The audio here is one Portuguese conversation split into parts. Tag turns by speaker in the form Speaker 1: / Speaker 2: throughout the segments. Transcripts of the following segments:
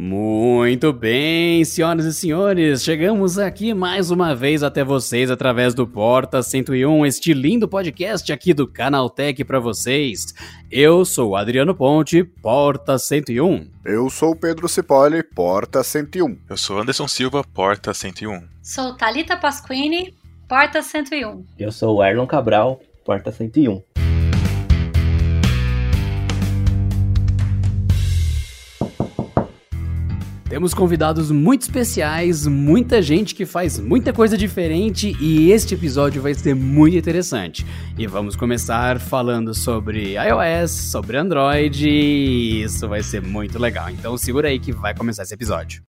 Speaker 1: Muito bem, senhoras e senhores, chegamos aqui mais uma vez até vocês através do Porta 101, este lindo podcast aqui do Canaltech para vocês. Eu sou Adriano Ponte, Porta 101.
Speaker 2: Eu sou Pedro Cipoli, Porta 101.
Speaker 3: Eu sou Anderson Silva, Porta 101.
Speaker 4: Sou Talita Pasquini, Porta 101.
Speaker 5: Eu sou o Erlon Cabral, Porta 101.
Speaker 1: Temos convidados muito especiais, muita gente que faz muita coisa diferente e este episódio vai ser muito interessante. E vamos começar falando sobre iOS, sobre Android, e isso vai ser muito legal. Então segura aí que vai começar esse episódio.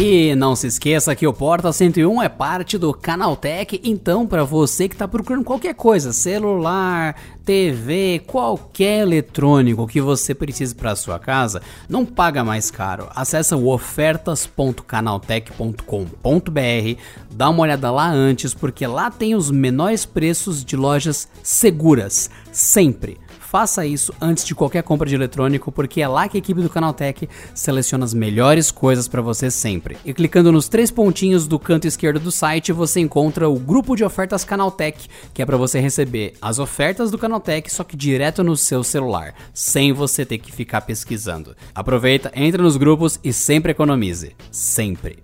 Speaker 1: E não se esqueça que o Porta 101 é parte do Canaltech, então para você que está procurando qualquer coisa, celular, TV, qualquer eletrônico que você precise para sua casa, não paga mais caro. Acesse o ofertas.canaltech.com.br, dá uma olhada lá antes porque lá tem os menores preços de lojas seguras, sempre. Faça isso antes de qualquer compra de eletrônico, porque é lá que a equipe do Canaltech seleciona as melhores coisas para você sempre. E clicando nos três pontinhos do canto esquerdo do site, você encontra o grupo de ofertas Canaltech, que é para você receber as ofertas do Canaltech, só que direto no seu celular, sem você ter que ficar pesquisando. Aproveita, entra nos grupos e sempre economize. Sempre.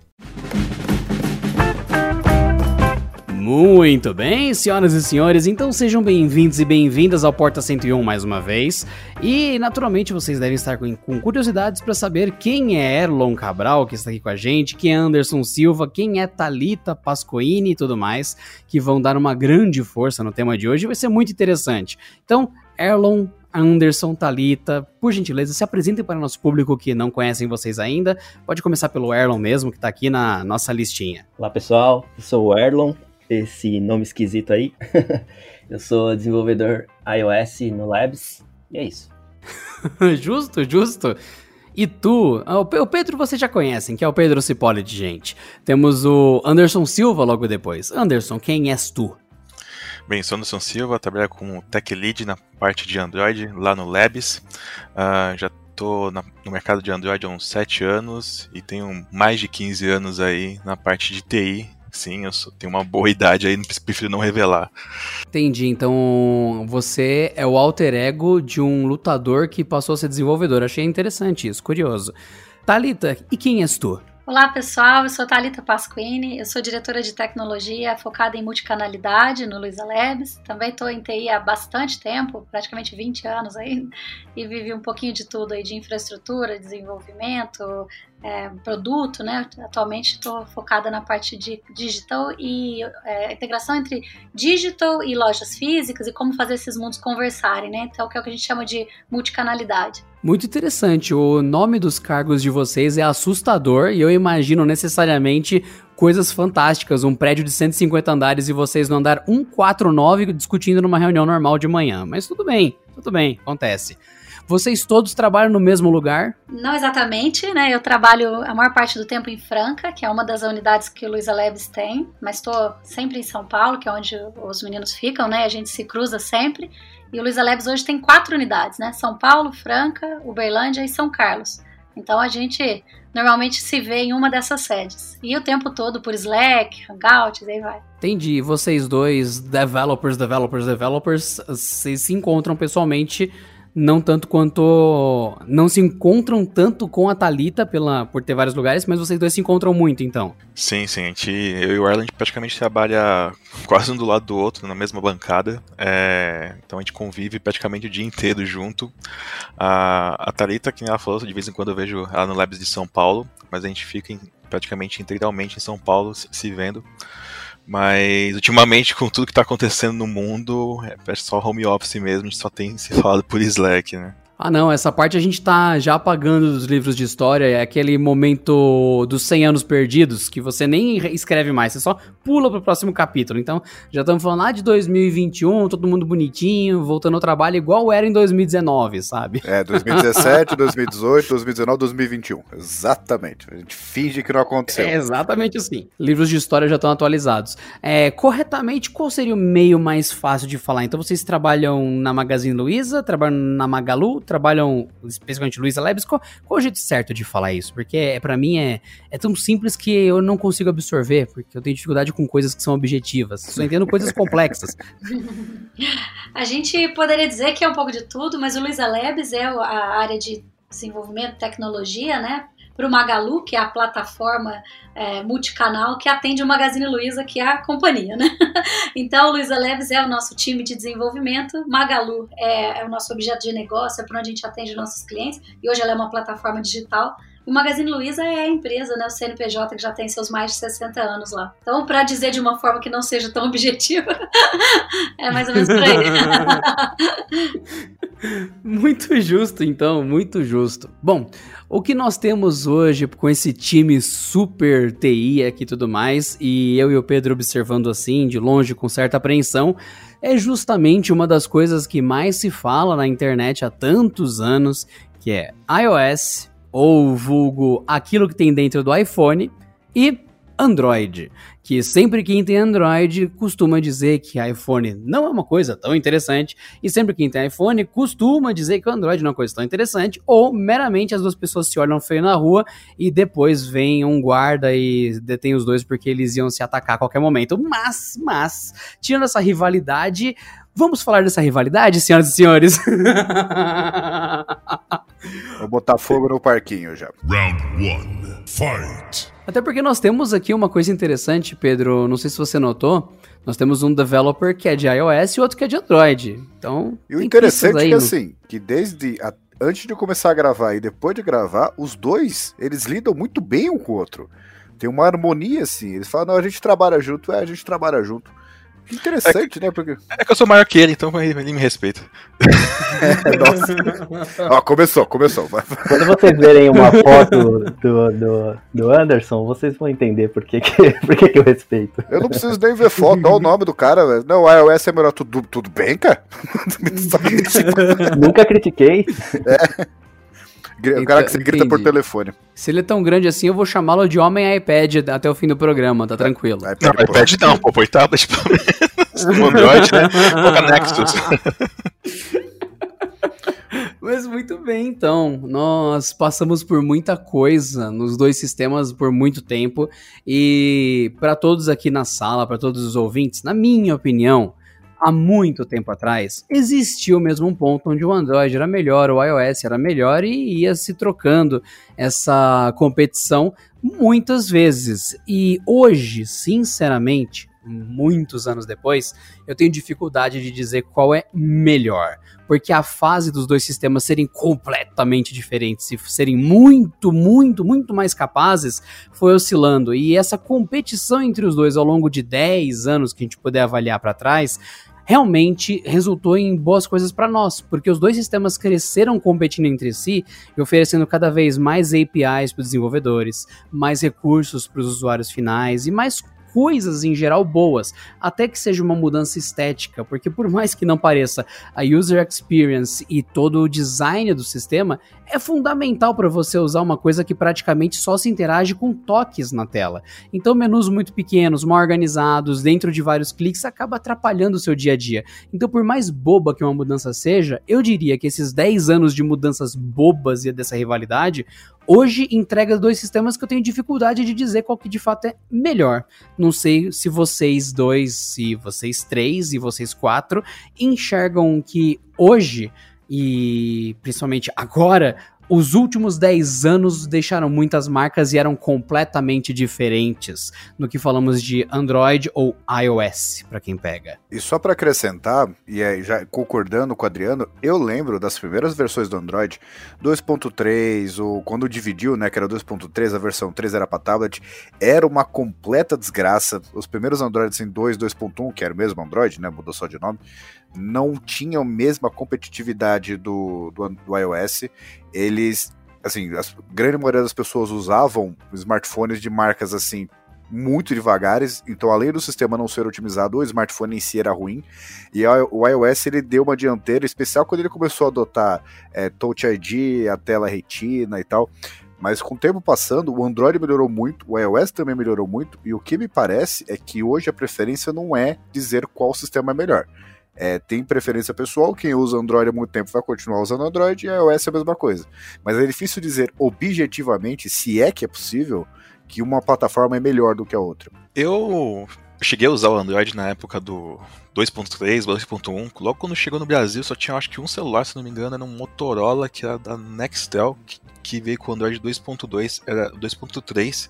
Speaker 1: Muito bem, senhoras e senhores, então sejam bem-vindos e bem-vindas ao Porta 101 mais uma vez. E naturalmente vocês devem estar com, com curiosidades para saber quem é Erlon Cabral que está aqui com a gente, quem é Anderson Silva, quem é Talita Pascoini e tudo mais, que vão dar uma grande força no tema de hoje. Vai ser muito interessante. Então, Erlon, Anderson, Talita, por gentileza, se apresentem para o nosso público que não conhecem vocês ainda. Pode começar pelo Erlon mesmo, que está aqui na nossa listinha.
Speaker 5: Olá pessoal, eu sou o Erlon, esse nome esquisito aí. eu sou desenvolvedor iOS no Labs e é isso.
Speaker 1: justo, justo. E tu, ah, o Pedro vocês já conhecem, que é o Pedro Cipolli de gente. Temos o Anderson Silva logo depois. Anderson, quem és tu?
Speaker 3: Bem, sou Anderson Silva, trabalho como Tech Lead na parte de Android lá no Labs. Uh, já estou no mercado de Android há uns 7 anos e tenho mais de 15 anos aí na parte de TI Sim, eu sou, tenho uma boa idade aí, prefiro não revelar.
Speaker 1: Entendi. Então, você é o alter ego de um lutador que passou a ser desenvolvedor. Achei interessante isso, curioso. Talita, e quem és tu?
Speaker 4: Olá pessoal, eu sou Talita Pasquini, eu sou diretora de tecnologia focada em multicanalidade no Luiza Labs. Também estou em TI há bastante tempo, praticamente 20 anos aí, e vivi um pouquinho de tudo aí, de infraestrutura, desenvolvimento, é, produto, né? Atualmente estou focada na parte de digital e é, integração entre digital e lojas físicas e como fazer esses mundos conversarem, né? Então, que é o que a gente chama de multicanalidade.
Speaker 1: Muito interessante. O nome dos cargos de vocês é assustador e eu imagino necessariamente coisas fantásticas. Um prédio de 150 andares e vocês no andar 149 discutindo numa reunião normal de manhã. Mas tudo bem, tudo bem, acontece. Vocês todos trabalham no mesmo lugar?
Speaker 4: Não exatamente, né? Eu trabalho a maior parte do tempo em Franca, que é uma das unidades que o Luiza Leves tem, mas estou sempre em São Paulo, que é onde os meninos ficam, né? A gente se cruza sempre. E o Luiza Leves hoje tem quatro unidades, né? São Paulo, Franca, Uberlândia e São Carlos. Então a gente normalmente se vê em uma dessas sedes. E o tempo todo por Slack, Hangouts, aí vai.
Speaker 1: Entendi. Vocês dois, developers, developers, developers, vocês se encontram pessoalmente não tanto quanto. Não se encontram tanto com a Thalita pela, por ter vários lugares, mas vocês dois se encontram muito, então.
Speaker 3: Sim, sim. A gente, eu e o Arlen praticamente trabalha quase um do lado do outro, na mesma bancada. É, então a gente convive praticamente o dia inteiro junto. A, a Thalita, que ela falou, de vez em quando eu vejo ela no Labs de São Paulo, mas a gente fica em, praticamente integralmente em São Paulo se, se vendo. Mas ultimamente, com tudo que tá acontecendo no mundo, é só home office mesmo, a gente só tem se falado por Slack, né?
Speaker 1: Ah, não, essa parte a gente tá já apagando dos livros de história, é aquele momento dos 100 anos perdidos, que você nem escreve mais, você só pula pro próximo capítulo. Então, já estamos falando lá de 2021, todo mundo bonitinho, voltando ao trabalho igual era em 2019, sabe?
Speaker 2: É, 2017, 2018, 2019, 2021. Exatamente. A gente finge que não aconteceu.
Speaker 1: É exatamente assim. Livros de história já estão atualizados. É, corretamente, qual seria o meio mais fácil de falar? Então, vocês trabalham na Magazine Luiza, trabalham na Magalu, trabalham, especialmente Luiza Labs, qual, qual é o jeito certo de falar isso? Porque é, para mim é, é tão simples que eu não consigo absorver, porque eu tenho dificuldade com coisas que são objetivas. Só entendo coisas complexas.
Speaker 4: a gente poderia dizer que é um pouco de tudo, mas o Luiza Labs é a área de desenvolvimento, tecnologia, né? Para o Magalu, que é a plataforma é, multicanal que atende o Magazine Luiza, que é a companhia, né? Então, Luiza Leves é o nosso time de desenvolvimento, Magalu é, é o nosso objeto de negócio, é para onde a gente atende nossos clientes, e hoje ela é uma plataforma digital. O Magazine Luiza é a empresa, né, o CNPJ, que já tem seus mais de 60 anos lá. Então, para dizer de uma forma que não seja tão objetiva, é mais ou menos por aí.
Speaker 1: muito justo, então, muito justo. Bom, o que nós temos hoje com esse time super TI aqui e tudo mais, e eu e o Pedro observando assim, de longe, com certa apreensão, é justamente uma das coisas que mais se fala na internet há tantos anos, que é iOS, ou vulgo aquilo que tem dentro do iPhone, e Android, que sempre quem tem Android costuma dizer que iPhone não é uma coisa tão interessante, e sempre quem tem iPhone costuma dizer que o Android não é uma coisa tão interessante, ou meramente as duas pessoas se olham feio na rua e depois vem um guarda e detém os dois porque eles iam se atacar a qualquer momento. Mas, mas, tirando essa rivalidade, Vamos falar dessa rivalidade, senhoras e senhores?
Speaker 2: Vou botar fogo no parquinho já. Round
Speaker 1: 1. Fight! Até porque nós temos aqui uma coisa interessante, Pedro. Não sei se você notou. Nós temos um developer que é de iOS e outro que é de Android. Então.
Speaker 2: E o interessante é que, no... assim, que desde. A, antes de começar a gravar e depois de gravar, os dois, eles lidam muito bem um com o outro. Tem uma harmonia, assim. Eles falam, não, a gente trabalha junto, é, a gente trabalha junto. Interessante,
Speaker 3: é
Speaker 2: que, né? Porque...
Speaker 3: É que eu sou maior que ele, então ele me respeita.
Speaker 2: É, nossa. Ó, começou, começou.
Speaker 5: Quando vocês verem uma foto do, do, do Anderson, vocês vão entender por que, que, por que, que eu respeito.
Speaker 2: Eu não preciso nem ver foto, olha o nome do cara, velho. Não, o iOS é melhor. Tudo, tudo bem, cara?
Speaker 5: Nunca critiquei. É.
Speaker 2: O cara que você grita por telefone.
Speaker 1: Se ele é tão grande assim, eu vou chamá-lo de homem iPad até o fim do programa, tá tranquilo.
Speaker 3: iPad, não, iPad não, pô, põe tablet pelo menos. Android, né? Coloca Nexus.
Speaker 1: Mas muito bem, então. Nós passamos por muita coisa nos dois sistemas por muito tempo. E para todos aqui na sala, para todos os ouvintes, na minha opinião, há muito tempo atrás, existiu mesmo um ponto onde o Android era melhor, o iOS era melhor e ia se trocando essa competição muitas vezes. E hoje, sinceramente, muitos anos depois, eu tenho dificuldade de dizer qual é melhor. Porque a fase dos dois sistemas serem completamente diferentes e serem muito, muito, muito mais capazes foi oscilando. E essa competição entre os dois ao longo de 10 anos que a gente puder avaliar para trás realmente resultou em boas coisas para nós, porque os dois sistemas cresceram competindo entre si e oferecendo cada vez mais APIs para os desenvolvedores, mais recursos para os usuários finais e mais coisas em geral boas, até que seja uma mudança estética, porque por mais que não pareça, a user experience e todo o design do sistema é fundamental para você usar uma coisa que praticamente só se interage com toques na tela. Então, menus muito pequenos, mal organizados, dentro de vários cliques, acaba atrapalhando o seu dia a dia. Então, por mais boba que uma mudança seja, eu diria que esses 10 anos de mudanças bobas e dessa rivalidade hoje entrega dois sistemas que eu tenho dificuldade de dizer qual que de fato é melhor. Não sei se vocês dois, se vocês três e vocês quatro enxergam que hoje e principalmente agora os últimos 10 anos deixaram muitas marcas e eram completamente diferentes no que falamos de Android ou iOS, para quem pega.
Speaker 2: E só para acrescentar, e aí já concordando com o Adriano, eu lembro das primeiras versões do Android, 2.3, ou quando dividiu, né, que era 2.3, a versão 3 era para tablet, era uma completa desgraça. Os primeiros Androids em 2, 2.1, que era o mesmo Android, né, mudou só de nome, não tinham a mesma competitividade do, do, do iOS. Eles, assim, a grande maioria das pessoas usavam smartphones de marcas assim muito devagares, então além do sistema não ser otimizado, o smartphone em si era ruim, e o iOS ele deu uma dianteira, especial quando ele começou a adotar é, Touch ID, a tela retina e tal, mas com o tempo passando, o Android melhorou muito, o iOS também melhorou muito, e o que me parece é que hoje a preferência não é dizer qual sistema é melhor, é, tem preferência pessoal, quem usa Android há muito tempo vai continuar usando Android e iOS é a mesma coisa. Mas é difícil dizer objetivamente, se é que é possível, que uma plataforma é melhor do que a outra.
Speaker 3: Eu cheguei a usar o Android na época do 2.3, 2.1. Logo quando chegou no Brasil, só tinha acho que um celular, se não me engano, era um Motorola que era da Nextel, que, que veio com o Android 2.2, era 2.3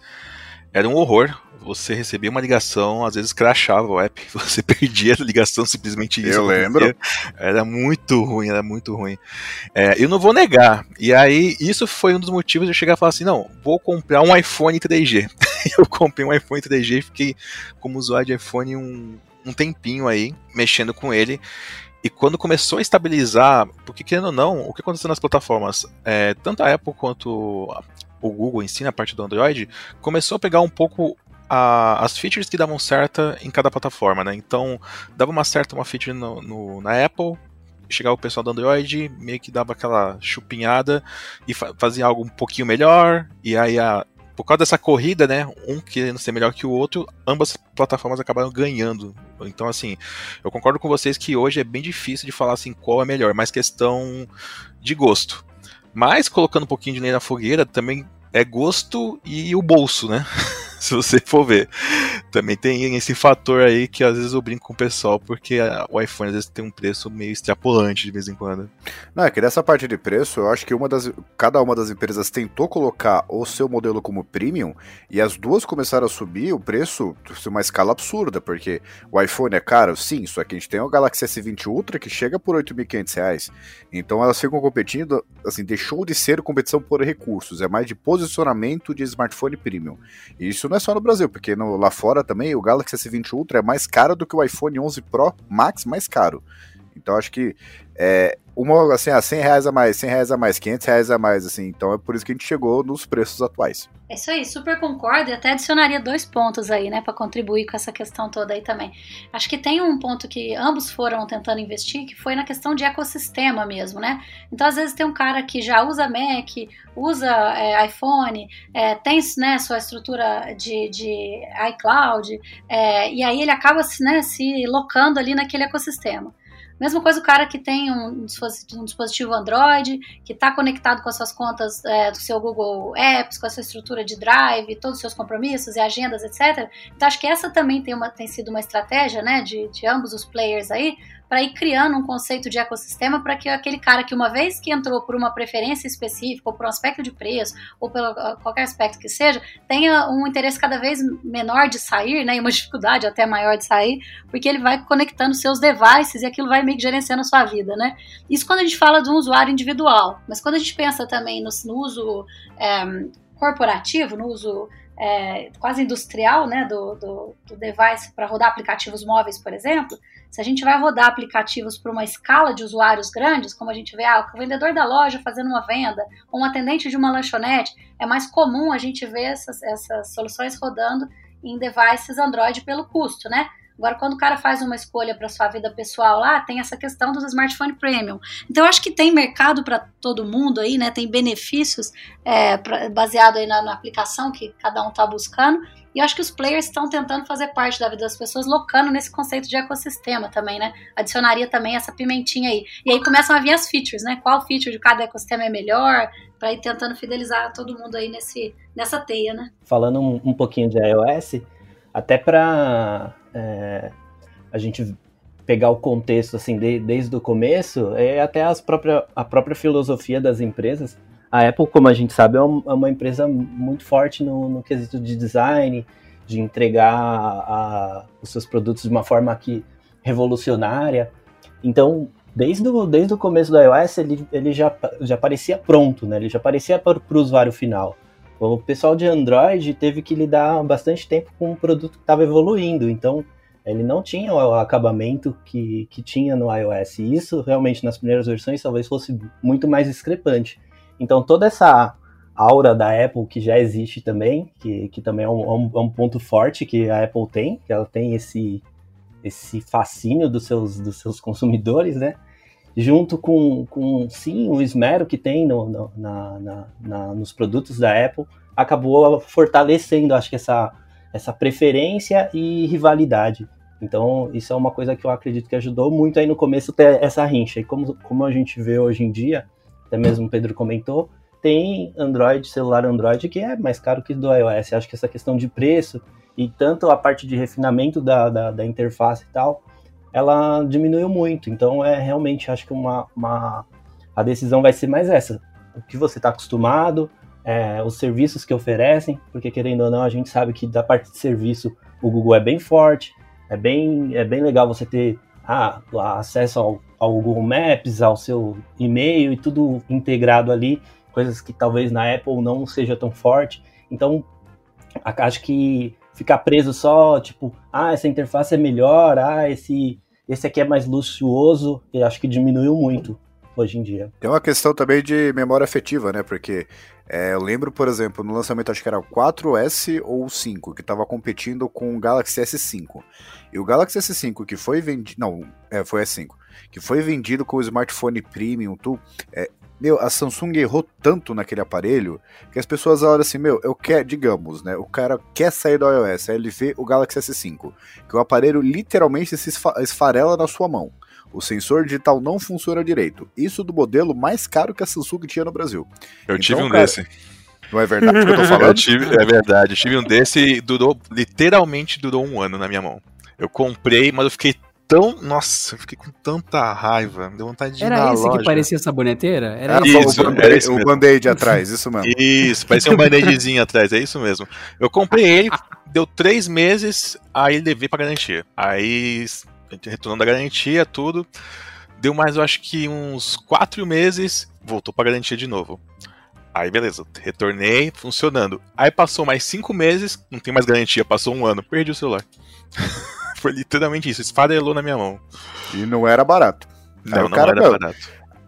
Speaker 3: era um horror. Você recebia uma ligação, às vezes crashava o app, você perdia a ligação simplesmente isso.
Speaker 2: Eu lembro.
Speaker 3: Era muito ruim, era muito ruim. É, eu não vou negar. E aí, isso foi um dos motivos de eu chegar e falar assim: não, vou comprar um iPhone 3G. eu comprei um iPhone 3G e fiquei como usuário de iPhone um, um tempinho aí, mexendo com ele. E quando começou a estabilizar, porque querendo ou não, o que aconteceu nas plataformas, é, tanto a Apple quanto o Google em si, na parte do Android, começou a pegar um pouco a, as features que davam certa em cada plataforma, né? Então, dava uma certa uma feature no, no, na Apple, chegava o pessoal do Android, meio que dava aquela chupinhada e fa fazia algo um pouquinho melhor, e aí a, por causa dessa corrida, né, um querendo ser melhor que o outro, ambas plataformas acabaram ganhando. Então, assim, eu concordo com vocês que hoje é bem difícil de falar assim qual é melhor, mais questão de gosto. Mas colocando um pouquinho de lenha na fogueira, também é gosto e o bolso, né? Se você for ver. Também tem esse fator aí que às vezes eu brinco com o pessoal, porque o iPhone às vezes tem um preço meio extrapolante de vez em quando.
Speaker 2: Não, é que nessa parte de preço, eu acho que uma das, cada uma das empresas tentou colocar o seu modelo como premium, e as duas começaram a subir o preço uma escala absurda, porque o iPhone é caro, sim, só que a gente tem o Galaxy S20 Ultra que chega por R$ 8.500. Então elas ficam competindo, assim, deixou de ser competição por recursos, é mais de posicionamento de smartphone premium. E isso não é só no Brasil, porque no, lá fora também o Galaxy S20 Ultra é mais caro do que o iPhone 11 Pro Max mais caro. Então acho que é, uma, assim, a 100 reais a mais, 100 reais a mais, 500 reais a mais, assim. Então é por isso que a gente chegou nos preços atuais.
Speaker 4: É isso aí, super concordo e até adicionaria dois pontos aí, né, para contribuir com essa questão toda aí também. Acho que tem um ponto que ambos foram tentando investir, que foi na questão de ecossistema mesmo, né? Então, às vezes tem um cara que já usa Mac, usa é, iPhone, é, tem né, sua estrutura de, de iCloud, é, e aí ele acaba né, se locando ali naquele ecossistema. Mesma coisa o cara que tem um dispositivo Android, que está conectado com as suas contas é, do seu Google Apps, com a sua estrutura de Drive, todos os seus compromissos e agendas, etc. Então acho que essa também tem, uma, tem sido uma estratégia né, de, de ambos os players aí, para ir criando um conceito de ecossistema para que aquele cara que uma vez que entrou por uma preferência específica, ou por um aspecto de preço, ou pelo ah, qualquer aspecto que seja, tenha um interesse cada vez menor de sair, né, e uma dificuldade até maior de sair, porque ele vai conectando seus devices e aquilo vai meio que gerenciando a sua vida, né? Isso quando a gente fala de um usuário individual, mas quando a gente pensa também no, no uso é, corporativo, no uso é, quase industrial né, do, do, do device para rodar aplicativos móveis, por exemplo, se a gente vai rodar aplicativos para uma escala de usuários grandes, como a gente vê ah, o vendedor da loja fazendo uma venda, ou um atendente de uma lanchonete, é mais comum a gente ver essas, essas soluções rodando em devices Android pelo custo, né? Agora, quando o cara faz uma escolha para sua vida pessoal lá, tem essa questão dos smartphone premium. Então, eu acho que tem mercado para todo mundo aí, né? Tem benefícios é, pra, baseado aí na, na, aplicação que cada um está buscando. E eu acho que os players estão tentando fazer parte da vida das pessoas, locando nesse conceito de ecossistema também, né? Adicionaria também essa pimentinha aí. E aí começam a vir as features, né? Qual feature de cada ecossistema é melhor, para ir tentando fidelizar todo mundo aí nesse, nessa teia, né?
Speaker 5: Falando um, um pouquinho de iOS, até para é, a gente pegar o contexto assim de, desde o começo, é até as própria, a própria filosofia das empresas. a Apple, como a gente sabe, é, é uma empresa muito forte no, no quesito de design, de entregar a, os seus produtos de uma forma que revolucionária. Então, desde o, desde o começo do iOS, ele, ele já, já parecia pronto, né? Ele já parecia para o usuário final. O pessoal de Android teve que lidar bastante tempo com um produto que estava evoluindo, então ele não tinha o acabamento que, que tinha no iOS. E isso realmente nas primeiras versões talvez fosse muito mais discrepante. Então toda essa aura da Apple que já existe também, que, que também é um, é um, é ponto forte que a Apple tem, que ela tem esse, esse fascínio dos seus, dos seus consumidores, né? Junto com, com sim, o esmero que tem no, no na, na, na, nos produtos da Apple, acabou fortalecendo, acho que essa, essa preferência e rivalidade. Então, isso é uma coisa que eu acredito que ajudou muito aí no começo ter essa rincha. E como, como a gente vê hoje em dia, até mesmo o Pedro comentou, tem Android, celular Android, que é mais caro que do iOS. Acho que essa questão de preço e tanto a parte de refinamento da, da, da interface e tal, ela diminuiu muito. Então, é realmente, acho que uma, uma a decisão vai ser mais essa. O que você está acostumado, é, os serviços que oferecem, porque querendo ou não, a gente sabe que da parte de serviço o Google é bem forte, é bem, é bem legal você ter ah, acesso ao, ao Google Maps, ao seu e-mail e tudo integrado ali, coisas que talvez na Apple não seja tão forte. Então, acho que ficar preso só, tipo, ah, essa interface é melhor, ah, esse, esse aqui é mais luxuoso, eu acho que diminuiu muito hoje em dia.
Speaker 2: Tem uma questão também de memória afetiva, né? Porque é, eu lembro, por exemplo, no lançamento acho que era o 4S ou o 5, que estava competindo com o Galaxy S5. E o Galaxy S5 que foi vendido. Não, é, foi S5. Que foi vendido com o smartphone premium, tu, é, meu, a Samsung errou tanto naquele aparelho que as pessoas olham assim, meu, eu quero, digamos, né? O cara quer sair do iOS, aí ele vê o Galaxy S5, que o aparelho literalmente se esfarela na sua mão. O sensor digital não funciona direito. Isso do modelo mais caro que a Samsung tinha no Brasil.
Speaker 3: Eu então, tive um cara, desse.
Speaker 2: Não é verdade o que eu tô falando?
Speaker 3: eu tive, é verdade. Eu tive um desse e durou, literalmente durou um ano na minha mão. Eu comprei, mas eu fiquei tão. Nossa, eu fiquei com tanta raiva. Deu vontade de
Speaker 1: Era
Speaker 3: ir na
Speaker 1: esse
Speaker 3: loja.
Speaker 1: que parecia saboneteira? Era
Speaker 2: Era
Speaker 3: Isso,
Speaker 2: o
Speaker 3: era isso
Speaker 2: o band-aid atrás, isso mesmo.
Speaker 3: Isso, parecia um band-aidzinho atrás, é isso mesmo. Eu comprei ele, deu três meses, aí levei pra garantia. Aí, retornando a garantia, tudo. Deu mais, eu acho que uns quatro meses, voltou pra garantia de novo. Aí, beleza, retornei, funcionando. Aí passou mais cinco meses, não tem mais garantia, passou um ano, perdi o celular. Foi literalmente isso, esfarelou na minha mão.
Speaker 2: E não era barato. Aí
Speaker 3: Não,
Speaker 2: o
Speaker 3: não
Speaker 2: cara,
Speaker 3: era
Speaker 2: meu,
Speaker 3: barato.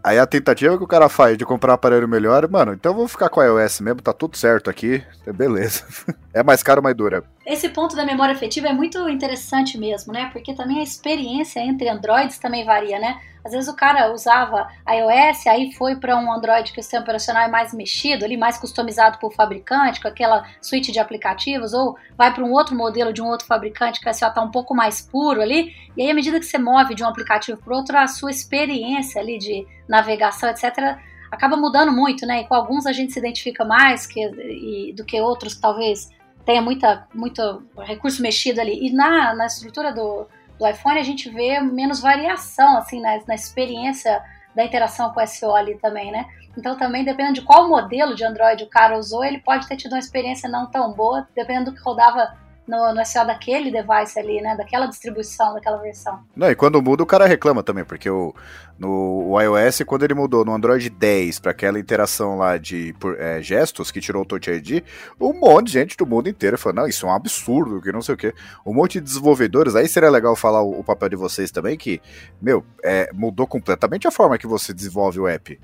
Speaker 2: Aí a tentativa que o cara faz de comprar um aparelho melhor, mano, então eu vou ficar com a iOS mesmo, tá tudo certo aqui, beleza. É mais caro, mais dura.
Speaker 4: Esse ponto da memória afetiva é muito interessante mesmo, né? Porque também a experiência entre Androids também varia, né? Às vezes o cara usava iOS, aí foi para um Android que o sistema operacional é mais mexido, ali mais customizado por fabricante, com aquela suíte de aplicativos, ou vai para um outro modelo de um outro fabricante que vai estar um pouco mais puro ali. E aí, à medida que você move de um aplicativo para outro, a sua experiência ali de navegação, etc., acaba mudando muito, né? E com alguns a gente se identifica mais que, e, do que outros, talvez tenha muita, muito recurso mexido ali. E na, na estrutura do, do iPhone a gente vê menos variação, assim, na, na experiência da interação com o SEO ali também, né? Então também, dependendo de qual modelo de Android o cara usou, ele pode ter tido uma experiência não tão boa, dependendo do que rodava no, no SEO daquele device ali, né? Daquela distribuição, daquela versão.
Speaker 2: Não, e quando muda o cara reclama também, porque o, no o iOS, quando ele mudou no Android 10 para aquela interação lá de por, é, gestos, que tirou o Touch ID, um monte de gente do mundo inteiro falou, não, isso é um absurdo, que não sei o quê. Um monte de desenvolvedores, aí seria legal falar o, o papel de vocês também, que, meu, é, mudou completamente a forma que você desenvolve o app.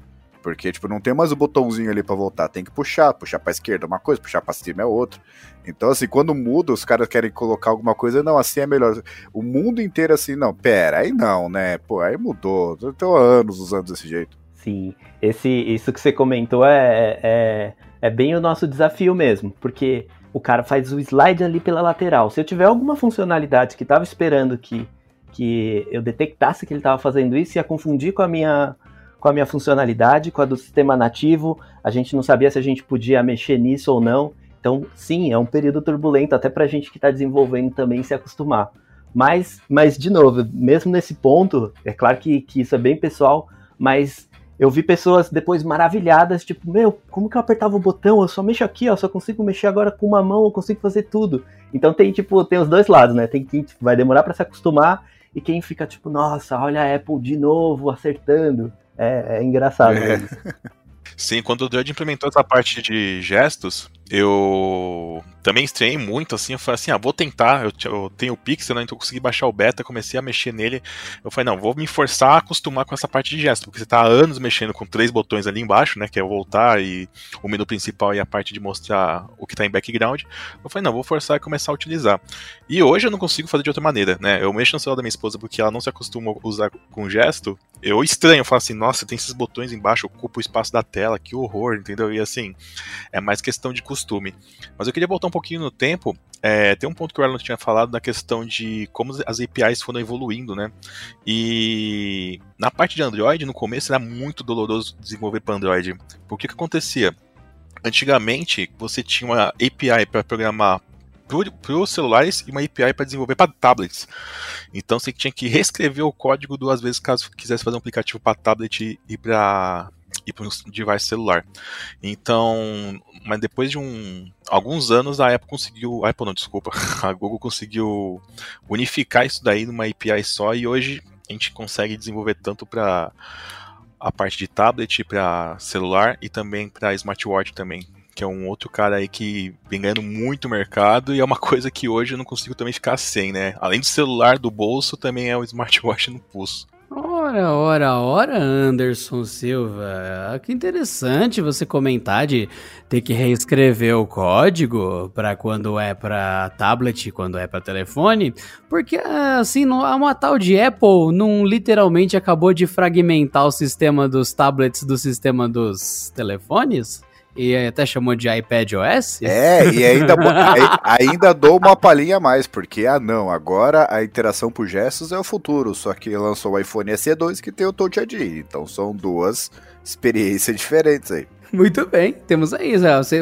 Speaker 2: Porque, tipo, não tem mais o botãozinho ali pra voltar. Tem que puxar. Puxar pra esquerda é uma coisa, puxar pra cima é outra. Então, assim, quando muda, os caras querem colocar alguma coisa. Não, assim é melhor. O mundo inteiro, assim, não, pera, aí não, né? Pô, aí mudou. Eu tô há anos usando desse jeito.
Speaker 5: Sim, esse, isso que você comentou é, é, é bem o nosso desafio mesmo. Porque o cara faz o slide ali pela lateral. Se eu tiver alguma funcionalidade que tava esperando que, que eu detectasse que ele tava fazendo isso, ia confundir com a minha com a minha funcionalidade, com a do sistema nativo. A gente não sabia se a gente podia mexer nisso ou não. Então, sim, é um período turbulento, até para a gente que está desenvolvendo também se acostumar. Mas, mas, de novo, mesmo nesse ponto, é claro que, que isso é bem pessoal, mas eu vi pessoas depois maravilhadas, tipo, meu, como que eu apertava o botão? Eu só mexo aqui, ó, só consigo mexer agora com uma mão, eu consigo fazer tudo. Então tem, tipo, tem os dois lados, né? Tem quem tipo, vai demorar para se acostumar e quem fica, tipo, nossa, olha a Apple de novo acertando. É, é engraçado. É.
Speaker 3: Sim, quando o Android implementou essa parte de gestos, eu também estranhei muito, assim, eu falei assim, ah, vou tentar, eu, tenho o Pixel, né, então eu consegui baixar o beta, comecei a mexer nele, eu falei, não, vou me forçar a acostumar com essa parte de gesto, porque você tá há anos mexendo com três botões ali embaixo, né, que é voltar e o menu principal e a parte de mostrar o que tá em background, eu falei, não, vou forçar a começar a utilizar. E hoje eu não consigo fazer de outra maneira, né, eu mexo no celular da minha esposa porque ela não se acostuma a usar com gesto, eu estranho, eu falo assim, nossa, tem esses botões embaixo, ocupa o espaço da tela, que horror, entendeu? E assim, é mais questão de costume. Mas eu queria voltar um pouquinho no tempo. É, tem um ponto que o Erlon tinha falado da questão de como as APIs foram evoluindo, né? E na parte de Android, no começo era muito doloroso desenvolver para Android. Porque o que acontecia? Antigamente, você tinha uma API para programar para os celulares e uma API para desenvolver para tablets. Então você tinha que reescrever o código duas vezes caso quisesse fazer um aplicativo para tablet e para e para um device celular. Então, mas depois de um, alguns anos a Apple conseguiu, a Apple não, desculpa, a Google conseguiu unificar isso daí numa API só e hoje a gente consegue desenvolver tanto para a parte de tablet, para celular e também para smartwatch também, que é um outro cara aí que vem ganhando muito mercado e é uma coisa que hoje eu não consigo também ficar sem, né? Além do celular do bolso, também é o smartwatch no pulso.
Speaker 1: Ora, ora, ora, Anderson Silva. Que interessante você comentar de ter que reescrever o código para quando é para tablet, quando é para telefone, porque assim, uma tal de Apple não literalmente acabou de fragmentar o sistema dos tablets do sistema dos telefones? E até chamou de iPad OS?
Speaker 2: É, e ainda, ainda dou uma palhinha a mais, porque, ah não, agora a interação por gestos é o futuro, só que lançou o iPhone SE2 que tem o Touch ID, então são duas experiências diferentes aí.
Speaker 1: Muito bem, temos aí.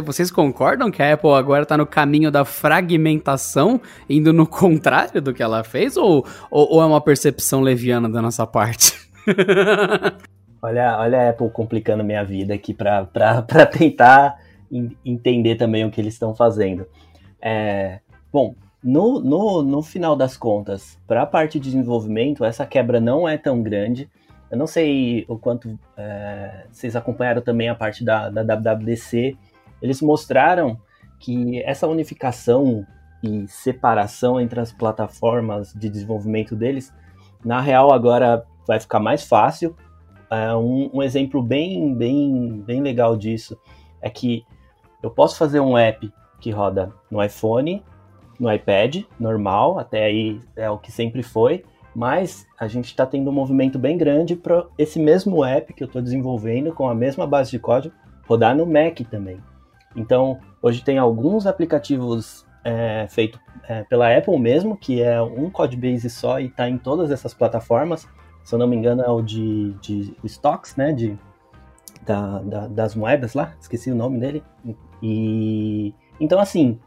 Speaker 1: Vocês concordam que a Apple agora está no caminho da fragmentação, indo no contrário do que ela fez, ou, ou, ou é uma percepção leviana da nossa parte?
Speaker 5: Olha, olha a Apple complicando minha vida aqui para tentar entender também o que eles estão fazendo. É, bom, no, no, no final das contas, para a parte de desenvolvimento, essa quebra não é tão grande. Eu não sei o quanto é, vocês acompanharam também a parte da, da WWDC. Eles mostraram que essa unificação e separação entre as plataformas de desenvolvimento deles, na real agora vai ficar mais fácil, é, um, um, exemplo bem, bem, bem legal disso é que eu posso fazer um app que roda no iPhone, no iPad, normal, até aí é o que sempre foi, mas a gente está tendo um movimento bem grande para esse mesmo app que eu estou desenvolvendo com a mesma base de código rodar no Mac também. Então, hoje tem alguns aplicativos é, feitos é, pela Apple mesmo, que é um codebase só e está em todas essas plataformas se eu não me engano, é o de, de stocks, né? De, da, da, das moedas lá, esqueci o nome dele. E então, assim,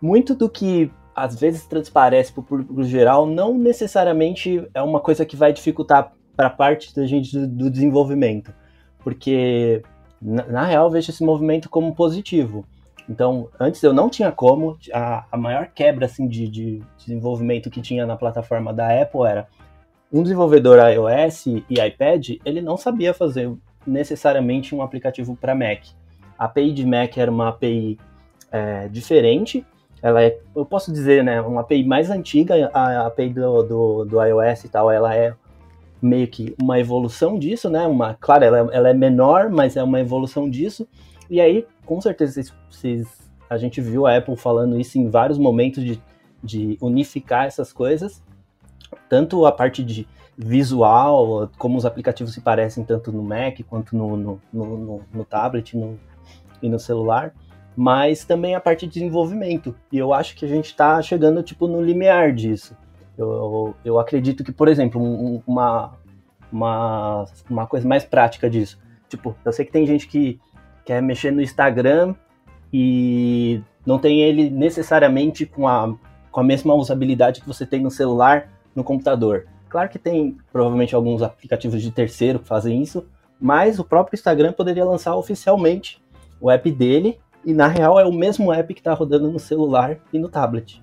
Speaker 5: muito do que às vezes transparece para o público geral não necessariamente é uma coisa que vai dificultar para a parte da gente do, do desenvolvimento, porque na, na, real eu vejo esse movimento como positivo. Então, antes eu não tinha como, a, a maior quebra assim, de, de desenvolvimento que tinha na plataforma da Apple era um desenvolvedor iOS e iPad, ele não sabia fazer necessariamente um aplicativo para Mac. A API de Mac era uma API é, diferente, ela é, eu posso dizer, né, uma API mais antiga, a API do, do, do iOS e tal, ela é meio que uma evolução disso, né, uma, claro, ela, ela é menor, mas é uma evolução disso, e aí, com certeza, vocês, vocês, a gente viu a Apple falando isso em vários momentos de, de unificar essas coisas, tanto a parte de visual, como os aplicativos se parecem tanto no Mac quanto no, no, no, no tablet no, e no celular, mas também a parte de desenvolvimento. E eu acho que a gente está chegando tipo no limiar disso. Eu, eu, eu acredito que, por exemplo, um, uma, uma, uma coisa mais prática disso. Tipo, eu sei que tem gente que quer mexer no Instagram e não tem ele necessariamente com a, com a mesma usabilidade que você tem no celular no computador. Claro que tem provavelmente alguns aplicativos de terceiro que fazem isso, mas o próprio Instagram poderia lançar oficialmente o app dele, e na real é o mesmo app que está rodando no celular e no tablet.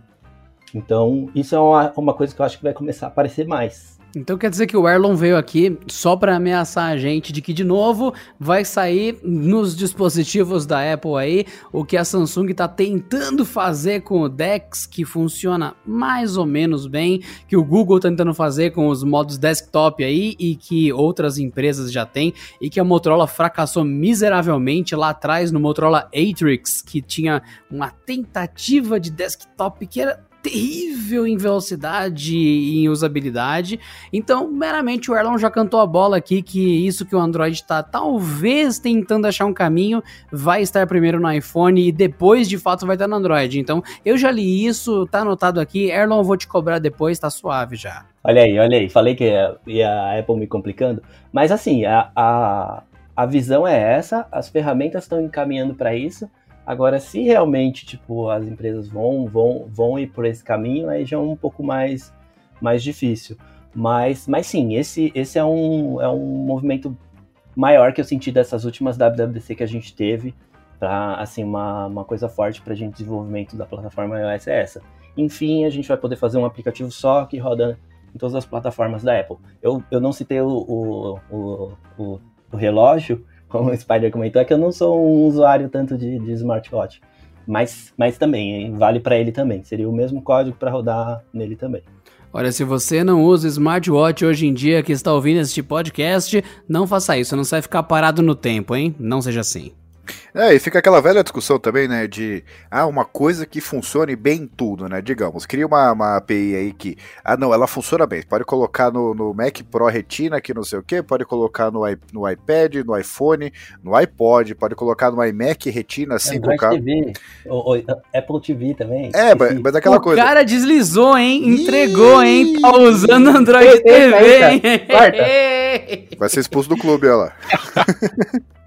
Speaker 5: Então, isso é uma, uma coisa que eu acho que vai começar a aparecer mais.
Speaker 1: Então quer dizer que o Erlon veio aqui só para ameaçar a gente de que de novo vai sair nos dispositivos da Apple aí o que a Samsung está tentando fazer com o Dex, que funciona mais ou menos bem, que o Google tá tentando fazer com os modos desktop aí e que outras empresas já têm e que a Motorola fracassou miseravelmente lá atrás no Motorola Atrix, que tinha uma tentativa de desktop que era terrível em velocidade e em usabilidade. Então, meramente, o Erlon já cantou a bola aqui que isso que o Android está talvez tentando achar um caminho vai estar primeiro no iPhone e depois, de fato, vai estar no Android. Então, eu já li isso, tá anotado aqui. Erlon, vou te cobrar depois, tá suave já.
Speaker 5: Olha aí, olha aí. Falei que ia, a Apple me complicando. Mas, assim, a, a, a visão é essa, as ferramentas estão encaminhando para isso. Agora, se realmente, tipo, as empresas vão, vão, vão ir por esse caminho, aí já é um pouco mais, mais difícil. Mas, mas sim, esse, esse é, um, é um movimento maior que eu senti dessas últimas WWDC que a gente teve, para assim, uma, uma coisa forte para a gente desenvolvimento da plataforma iOS é essa. Enfim, a gente vai poder fazer um aplicativo só que roda em todas as plataformas da Apple. Eu, eu não citei o, o, o, o, o relógio, como o Spider comentou, é que eu não sou um usuário tanto de, de smartwatch. Mas, mas também, vale para ele também. Seria o mesmo código para rodar nele também.
Speaker 1: Olha, se você não usa smartwatch hoje em dia que está ouvindo este podcast, não faça isso, não sai ficar parado no tempo, hein? Não seja assim.
Speaker 2: É, e fica aquela velha discussão também, né, de ah, uma coisa que funcione bem em tudo, né? Digamos, cria uma, uma API aí que, ah, não, ela funciona bem. Pode colocar no, no Mac Pro Retina, que não sei o que, pode colocar no, no iPad, no iPhone, no iPod, pode colocar no iMac Retina 5K.
Speaker 5: TV, o, o, Apple TV também.
Speaker 2: É, mas, mas aquela
Speaker 1: o
Speaker 2: coisa.
Speaker 1: O cara deslizou, hein? Entregou, hein? Tá usando Android TV, hein?
Speaker 2: Vai ser expulso do clube, olha lá.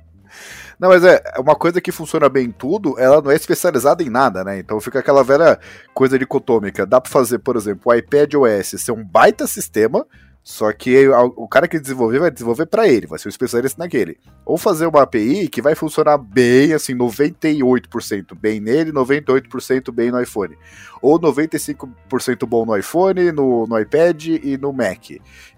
Speaker 2: Não, mas é, uma coisa que funciona bem em tudo, ela não é especializada em nada, né? Então fica aquela velha coisa dicotômica. Dá para fazer, por exemplo, o iPad OS ser um baita sistema, só que o cara que desenvolver vai desenvolver para ele, vai ser um especialista naquele. Ou fazer uma API que vai funcionar bem, assim, 98% bem nele, 98% bem no iPhone. Ou 95% bom no iPhone, no, no iPad e no Mac.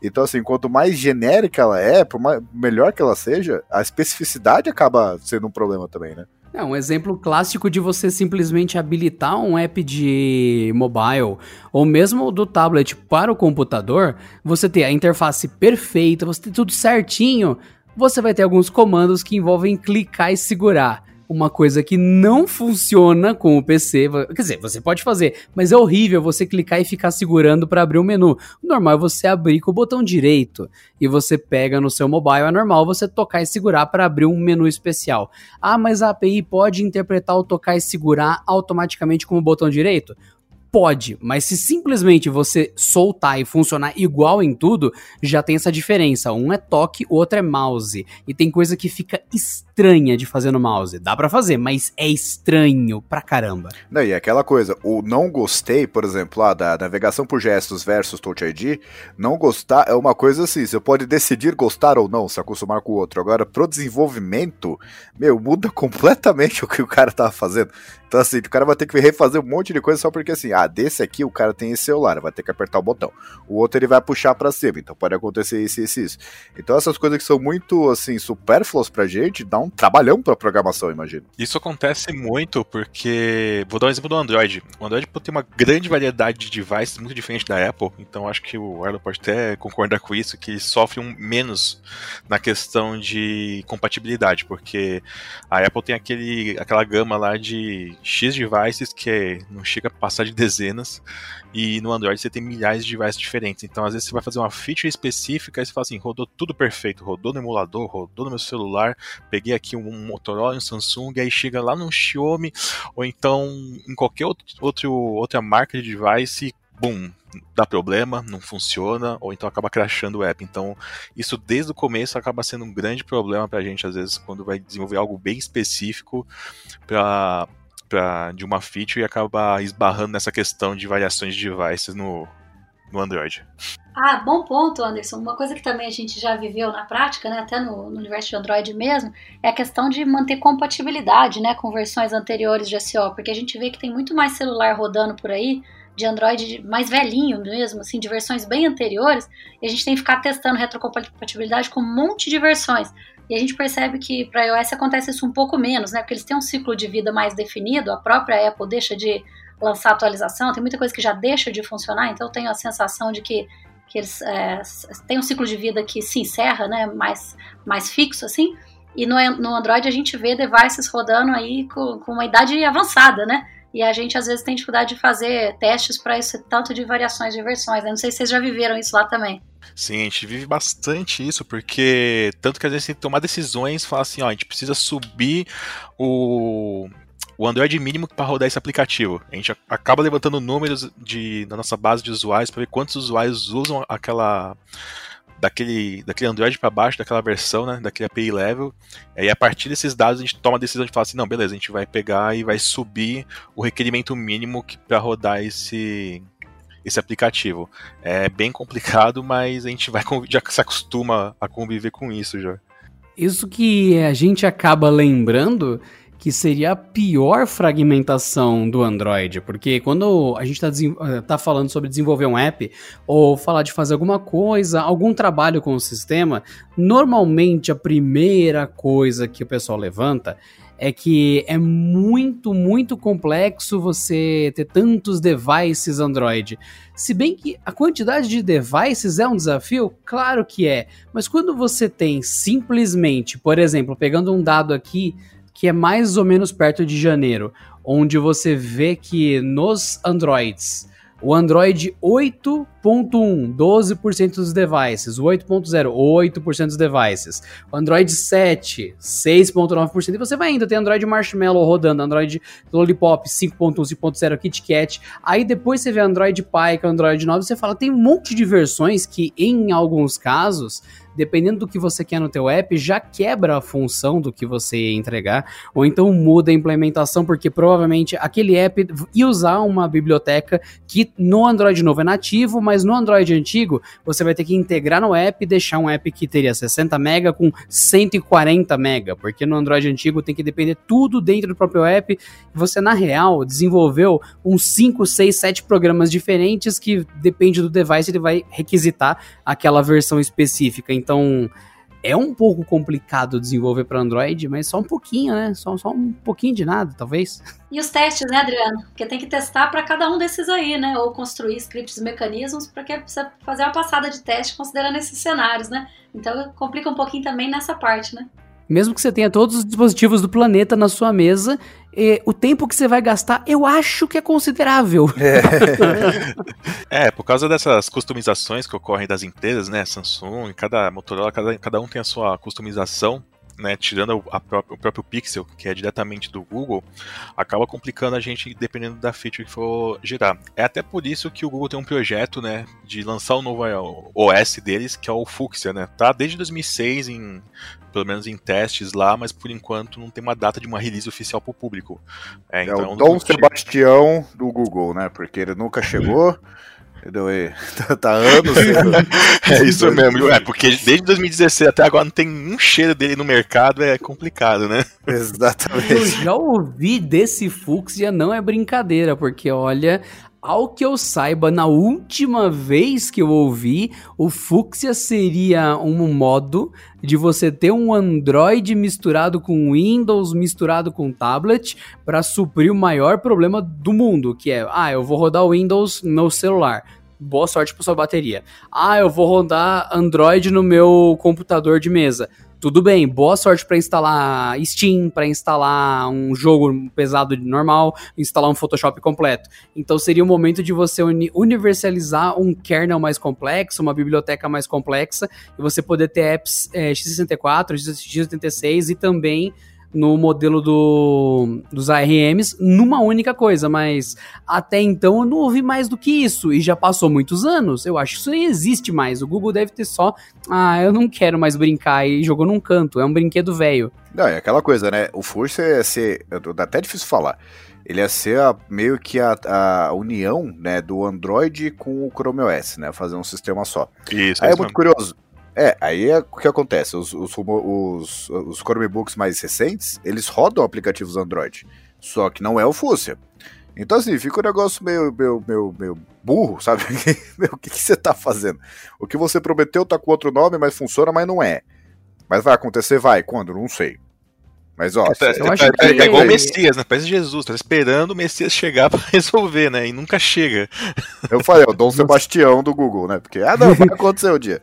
Speaker 2: Então, assim, quanto mais genérica ela é, por mais, melhor que ela seja, a especificidade acaba sendo um problema também, né?
Speaker 1: É um exemplo clássico de você simplesmente habilitar um app de mobile ou mesmo do tablet para o computador, você ter a interface perfeita, você ter tudo certinho, você vai ter alguns comandos que envolvem clicar e segurar uma coisa que não funciona com o PC. Quer dizer, você pode fazer, mas é horrível você clicar e ficar segurando para abrir o menu. O normal é você abrir com o botão direito e você pega no seu mobile. É normal você tocar e segurar para abrir um menu especial. Ah, mas a API pode interpretar o tocar e segurar automaticamente com o botão direito? Pode, mas se simplesmente você soltar e funcionar igual em tudo, já tem essa diferença. Um é toque, o outro é mouse. E tem coisa que fica estranha de fazer no mouse. Dá para fazer, mas é estranho pra caramba.
Speaker 2: Não, e aquela coisa, o não gostei, por exemplo, lá da navegação por gestos versus Touch ID, não gostar é uma coisa assim, você pode decidir gostar ou não, se acostumar com o outro. Agora, pro desenvolvimento, meu, muda completamente o que o cara tava fazendo. Então, assim, o cara vai ter que refazer um monte de coisa só porque, assim, ah, desse aqui o cara tem esse celular, vai ter que apertar o botão. O outro ele vai puxar para cima, então pode acontecer isso, isso, isso. Então, essas coisas que são muito, assim, supérfluas pra gente, dá um trabalhão pra programação, imagino.
Speaker 3: Isso acontece muito porque. Vou dar um exemplo do Android. O Android tem uma grande variedade de devices muito diferente da Apple, então acho que o Arlo pode até concordar com isso, que sofre um menos na questão de compatibilidade, porque a Apple tem aquele, aquela gama lá de X devices que é, não chega a passar de dezenas, e no Android você tem milhares de devices diferentes. Então, às vezes, você vai fazer uma feature específica e você fala assim: rodou tudo perfeito, rodou no emulador, rodou no meu celular, peguei aqui um Motorola, um Samsung, aí chega lá no Xiaomi, ou então em qualquer outro, outra marca de device, boom, dá problema, não funciona, ou então acaba crashando o app. Então, isso desde o começo acaba sendo um grande problema pra gente, às vezes, quando vai desenvolver algo bem específico para de uma feature e acaba esbarrando nessa questão de variações de devices no, no Android.
Speaker 4: Ah, bom ponto, Anderson. Uma coisa que também a gente já viveu na prática, né, até no, no universo de Android mesmo, é a questão de manter compatibilidade né, com versões anteriores de SEO, porque a gente vê que tem muito mais celular rodando por aí de Android mais velhinho mesmo, assim, de versões bem anteriores, e a gente tem que ficar testando retrocompatibilidade com um monte de versões. E a gente percebe que para iOS acontece isso um pouco menos, né? Porque eles têm um ciclo de vida mais definido, a própria Apple deixa de lançar atualização, tem muita coisa que já deixa de funcionar, então eu tenho a sensação de que, que eles é, têm um ciclo de vida que se encerra, né? Mais, mais fixo, assim. E no, no Android a gente vê devices rodando aí com, com uma idade avançada, né? E a gente às vezes tem dificuldade de fazer testes para esse tanto de variações de versões. Né? Não sei se vocês já viveram isso lá também.
Speaker 3: Sim, a gente vive bastante isso, porque tanto que às vezes tem que tomar decisões, falar assim, ó, a gente precisa subir o, o Android mínimo para rodar esse aplicativo. A gente acaba levantando números de, na nossa base de usuários para ver quantos usuários usam aquela daquele, daquele Android para baixo, daquela versão, né, daquele API level. E a partir desses dados a gente toma a decisão de falar assim, não, beleza, a gente vai pegar e vai subir o requerimento mínimo para rodar esse esse aplicativo. É bem complicado, mas a gente vai já se acostuma a conviver com isso já.
Speaker 1: Isso que a gente acaba lembrando que seria a pior fragmentação do Android, porque quando a gente está eh, tá falando sobre desenvolver um app ou falar de fazer alguma coisa, algum trabalho com o sistema, normalmente a primeira coisa que o pessoal levanta é que é muito, muito complexo você ter tantos devices Android. Se bem que a quantidade de devices é um desafio, claro que é, mas quando você tem simplesmente, por exemplo, pegando um dado aqui que é mais ou menos perto de janeiro, onde você vê que nos Androids, o Android 8 8.1, 12% dos devices. O 8.0, 8% dos devices. O Android 7, 6.9%. E você vai indo, tem Android Marshmallow rodando, Android Lollipop 5.1, 5.0, KitKat. Aí depois você vê Android Pie, que é Android 9, você fala, tem um monte de versões que, em alguns casos, dependendo do que você quer no teu app, já quebra a função do que você entregar, ou então muda a implementação, porque provavelmente aquele app ia usar uma biblioteca que no Android novo é nativo, mas mas no Android antigo, você vai ter que integrar no app e deixar um app que teria 60 MB com 140 MB, porque no Android antigo tem que depender tudo dentro do próprio app. Você, na real, desenvolveu uns 5, 6, 7 programas diferentes que depende do device, ele vai requisitar aquela versão específica. Então, é um pouco complicado desenvolver para Android, mas só um pouquinho, né? Só, só um pouquinho de nada, talvez.
Speaker 4: E os testes, né, Adriano? Porque tem que testar para cada um desses aí, né? Ou construir scripts e mecanismos para que você fazer uma passada de teste considerando esses cenários, né? Então complica um pouquinho também nessa parte, né?
Speaker 1: Mesmo que você tenha todos os dispositivos do planeta na sua mesa, o tempo que você vai gastar, eu acho que é considerável.
Speaker 3: É. é, por causa dessas customizações que ocorrem das empresas, né? Samsung, cada Motorola, cada, cada um tem a sua customização né, tirando a própria, o próprio Pixel, que é diretamente do Google, acaba complicando a gente dependendo da feature que for gerar. É até por isso que o Google tem um projeto, né, de lançar o novo OS deles, que é o Fuchsia, né? Tá desde 2006 em pelo menos em testes lá, mas por enquanto não tem uma data de uma release oficial para o público.
Speaker 2: É, então, é o Dom Sebastião do Google, né? Porque ele nunca chegou. Entendeu? Tá, tá anos.
Speaker 3: é isso mesmo. É, porque desde 2016 até agora não tem um cheiro dele no mercado, é complicado, né?
Speaker 2: Exatamente.
Speaker 1: Eu já ouvi desse Fuxia, não é brincadeira, porque olha, ao que eu saiba, na última vez que eu ouvi, o Fuxia seria um modo de você ter um Android misturado com Windows, misturado com tablet, para suprir o maior problema do mundo, que é, ah, eu vou rodar o Windows no celular. Boa sorte para sua bateria. Ah, eu vou rodar Android no meu computador de mesa tudo bem, boa sorte para instalar Steam, para instalar um jogo pesado normal, instalar um Photoshop completo. Então seria o momento de você uni universalizar um kernel mais complexo, uma biblioteca mais complexa, e você poder ter apps é, x64, x86 e também no modelo do, dos ARMs numa única coisa, mas até então eu não ouvi mais do que isso e já passou muitos anos. Eu acho que isso nem existe mais. O Google deve ter só, ah, eu não quero mais brincar e jogou num canto. É um brinquedo velho.
Speaker 2: Não, é aquela coisa, né? O Force é ser, é até difícil falar ele ia ser a, meio que a, a, união né, do Android com o Chrome OS, né? Fazer um sistema só.
Speaker 3: Isso,
Speaker 2: aí é,
Speaker 3: é
Speaker 2: muito curioso. É, aí é o que acontece. Os, os, os, os Chromebooks mais recentes, eles rodam aplicativos Android. Só que não é o Fúcia. Então, assim, fica um negócio meio, meio, meio, meio burro, sabe? o que, que, você tá fazendo? O que você prometeu tá com outro nome, mas funciona, mas não é. Mas vai acontecer? Vai. Quando? Não sei. Mas, ó,
Speaker 3: é, eu acho que... é igual o Messias, né? Parece Jesus, tá esperando o Messias chegar pra resolver, né? E nunca chega.
Speaker 2: Eu falei, é o Dom Sebastião do Google, né? Porque, ah, não, vai acontecer o dia.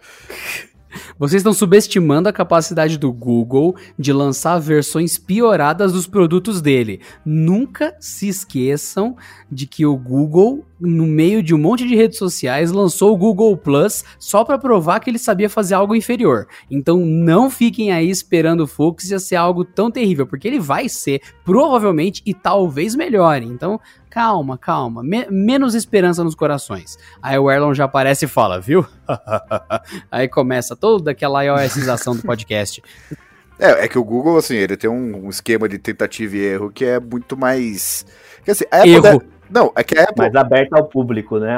Speaker 1: Vocês estão subestimando a capacidade do Google de lançar versões pioradas dos produtos dele. Nunca se esqueçam de que o Google, no meio de um monte de redes sociais, lançou o Google Plus só para provar que ele sabia fazer algo inferior. Então não fiquem aí esperando o Fuchsia ser algo tão terrível, porque ele vai ser, provavelmente, e talvez melhore. Então calma, calma, Me menos esperança nos corações. Aí o Erlon já aparece e fala, viu? aí começa toda aquela iOSização do podcast.
Speaker 2: É, é que o Google, assim, ele tem um, esquema de tentativa e erro que é muito mais. Que, assim,
Speaker 1: erro.
Speaker 2: Não, é que a Apple...
Speaker 5: Mais aberto ao público, né?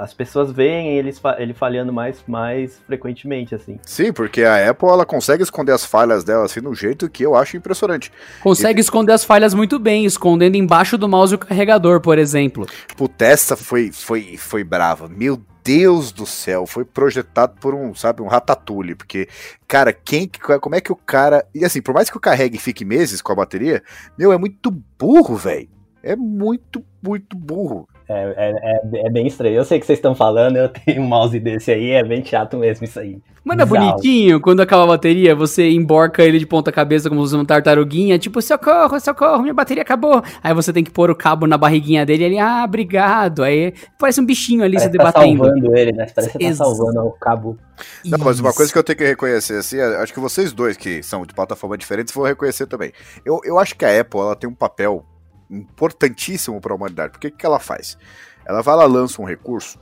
Speaker 5: As pessoas veem ele, ele falhando mais, mais frequentemente, assim.
Speaker 2: Sim, porque a Apple, ela consegue esconder as falhas dela, assim, de um jeito que eu acho impressionante.
Speaker 1: Consegue e... esconder as falhas muito bem, escondendo embaixo do mouse o carregador, por exemplo.
Speaker 2: Tipo, o Testa foi, foi, foi brava. Meu Deus do céu, foi projetado por um, sabe, um ratatouille, porque, cara, quem, como é que o cara, e assim, por mais que o carregue fique meses com a bateria, meu, é muito burro, velho é muito, muito burro.
Speaker 5: É, é, é, é, bem estranho. Eu sei que vocês estão falando, eu tenho um mouse desse aí, é bem chato mesmo isso aí.
Speaker 1: Mas não é bonitinho, quando acaba a bateria, você emborca ele de ponta cabeça como se fosse uma tartaruguinha, tipo, socorro, socorro, minha bateria acabou. Aí você tem que pôr o cabo na barriguinha dele e ele, ah, obrigado. Aí parece um bichinho ali
Speaker 5: parece
Speaker 1: se debatendo.
Speaker 5: Tá salvando ele, né? Parece que tá salvando o cabo.
Speaker 2: Não, mas uma coisa que eu tenho que reconhecer, assim, é, acho que vocês dois que são de plataforma diferentes vão reconhecer também. Eu, eu acho que a Apple, ela tem um papel importantíssimo para a humanidade. Porque o que ela faz? Ela vai lá, lança um recurso,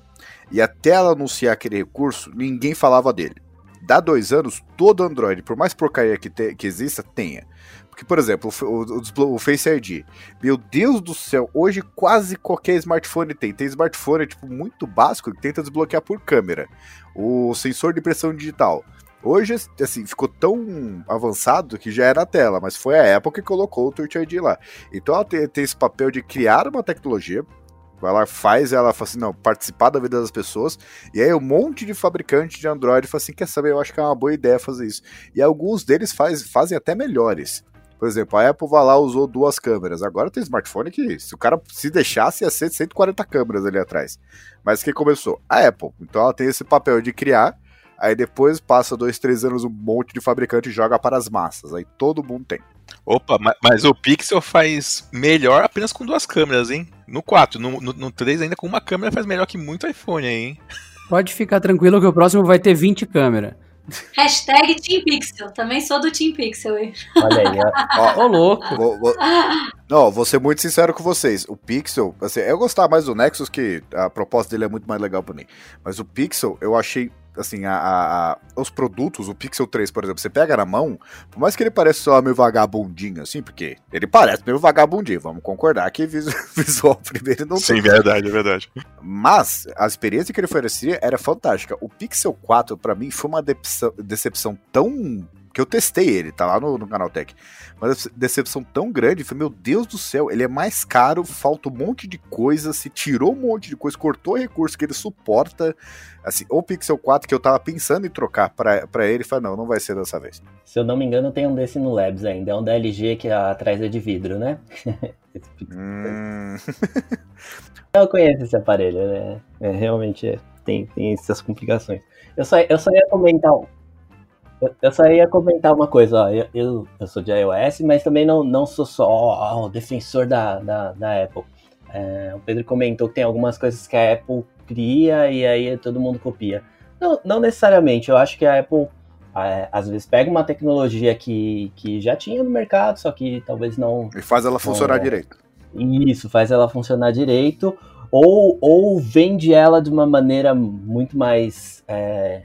Speaker 2: e até ela anunciar aquele recurso, ninguém falava dele. Dá dois anos, todo Android, por mais porcaria que, te, que exista, tenha. Porque, por exemplo, o, o, o, Face ID. Meu Deus do céu, hoje quase qualquer smartphone tem. Tem smartphone tipo, muito básico que tenta desbloquear por câmera. O sensor de impressão digital. Hoje, assim, ficou tão avançado que já era a tela, mas foi a Apple que colocou o Touch ID lá. Então ela tem, tem esse papel de criar uma tecnologia, ela faz, ela fala assim, não, participar da vida das pessoas, e aí um monte de fabricante de Android fala assim, quer saber, eu acho que é uma boa ideia fazer isso. E alguns deles faz, fazem até melhores. Por exemplo, a Apple vai lá usou duas câmeras. Agora tem smartphone que, se o cara se deixasse, ia ser 140 câmeras ali atrás. Mas quem começou? A Apple. Então ela tem esse papel de criar Aí depois passa dois, três anos, um monte de fabricante joga para as massas. Aí todo mundo tem.
Speaker 3: Opa, mas o Pixel faz melhor apenas com duas câmeras, hein? No 4, no, no, no 3 ainda com uma câmera faz melhor que muito iPhone aí, hein?
Speaker 1: Pode ficar tranquilo que o próximo vai ter 20 câmeras.
Speaker 4: Hashtag Team Pixel. Também sou do Team Pixel, hein?
Speaker 5: Olha aí,
Speaker 1: ó. Ô, louco.
Speaker 2: Vou, vou... Não, vou ser muito sincero com vocês. O Pixel, assim, eu gostava mais do Nexus, que a proposta dele é muito mais legal pra mim. Mas o Pixel, eu achei assim, a, a, os produtos, o Pixel 3, por exemplo, você pega na mão, por mais que ele pareça só meio vagabundinho, assim, porque ele parece meio vagabundinho, vamos concordar que visual primeiro não
Speaker 3: Sim, tem. verdade, é verdade.
Speaker 2: Mas a experiência que ele oferecia era fantástica. O Pixel 4, para mim, foi uma decepção, decepção tão que eu testei ele, tá lá no, no canal Tech. Mas decepção tão grande, foi, meu Deus do céu, ele é mais caro, falta um monte de coisa, se tirou um monte de coisa, cortou recurso que ele suporta. Assim, o Pixel 4 que eu tava pensando em trocar para ele, falei, não, não vai ser dessa vez.
Speaker 5: Se eu não me engano, tem um desse no Labs ainda, é um da LG que atrás é de vidro, né? hum... eu conheço esse aparelho, né? É, realmente é, tem, tem essas complicações. Eu só, eu só ia comentar eu só ia comentar uma coisa, ó, eu, eu, eu, sou de iOS, mas também não, não sou só ó, o defensor da, da, da Apple. É, o Pedro comentou que tem algumas coisas que a Apple cria e aí todo mundo copia. Não, não necessariamente, eu acho que a Apple é, às vezes pega uma tecnologia que, que já tinha no mercado, só que talvez não.
Speaker 2: E faz ela funcionar
Speaker 5: não,
Speaker 2: direito.
Speaker 5: Isso, faz ela funcionar direito, ou, ou vende ela de uma maneira muito mais. É,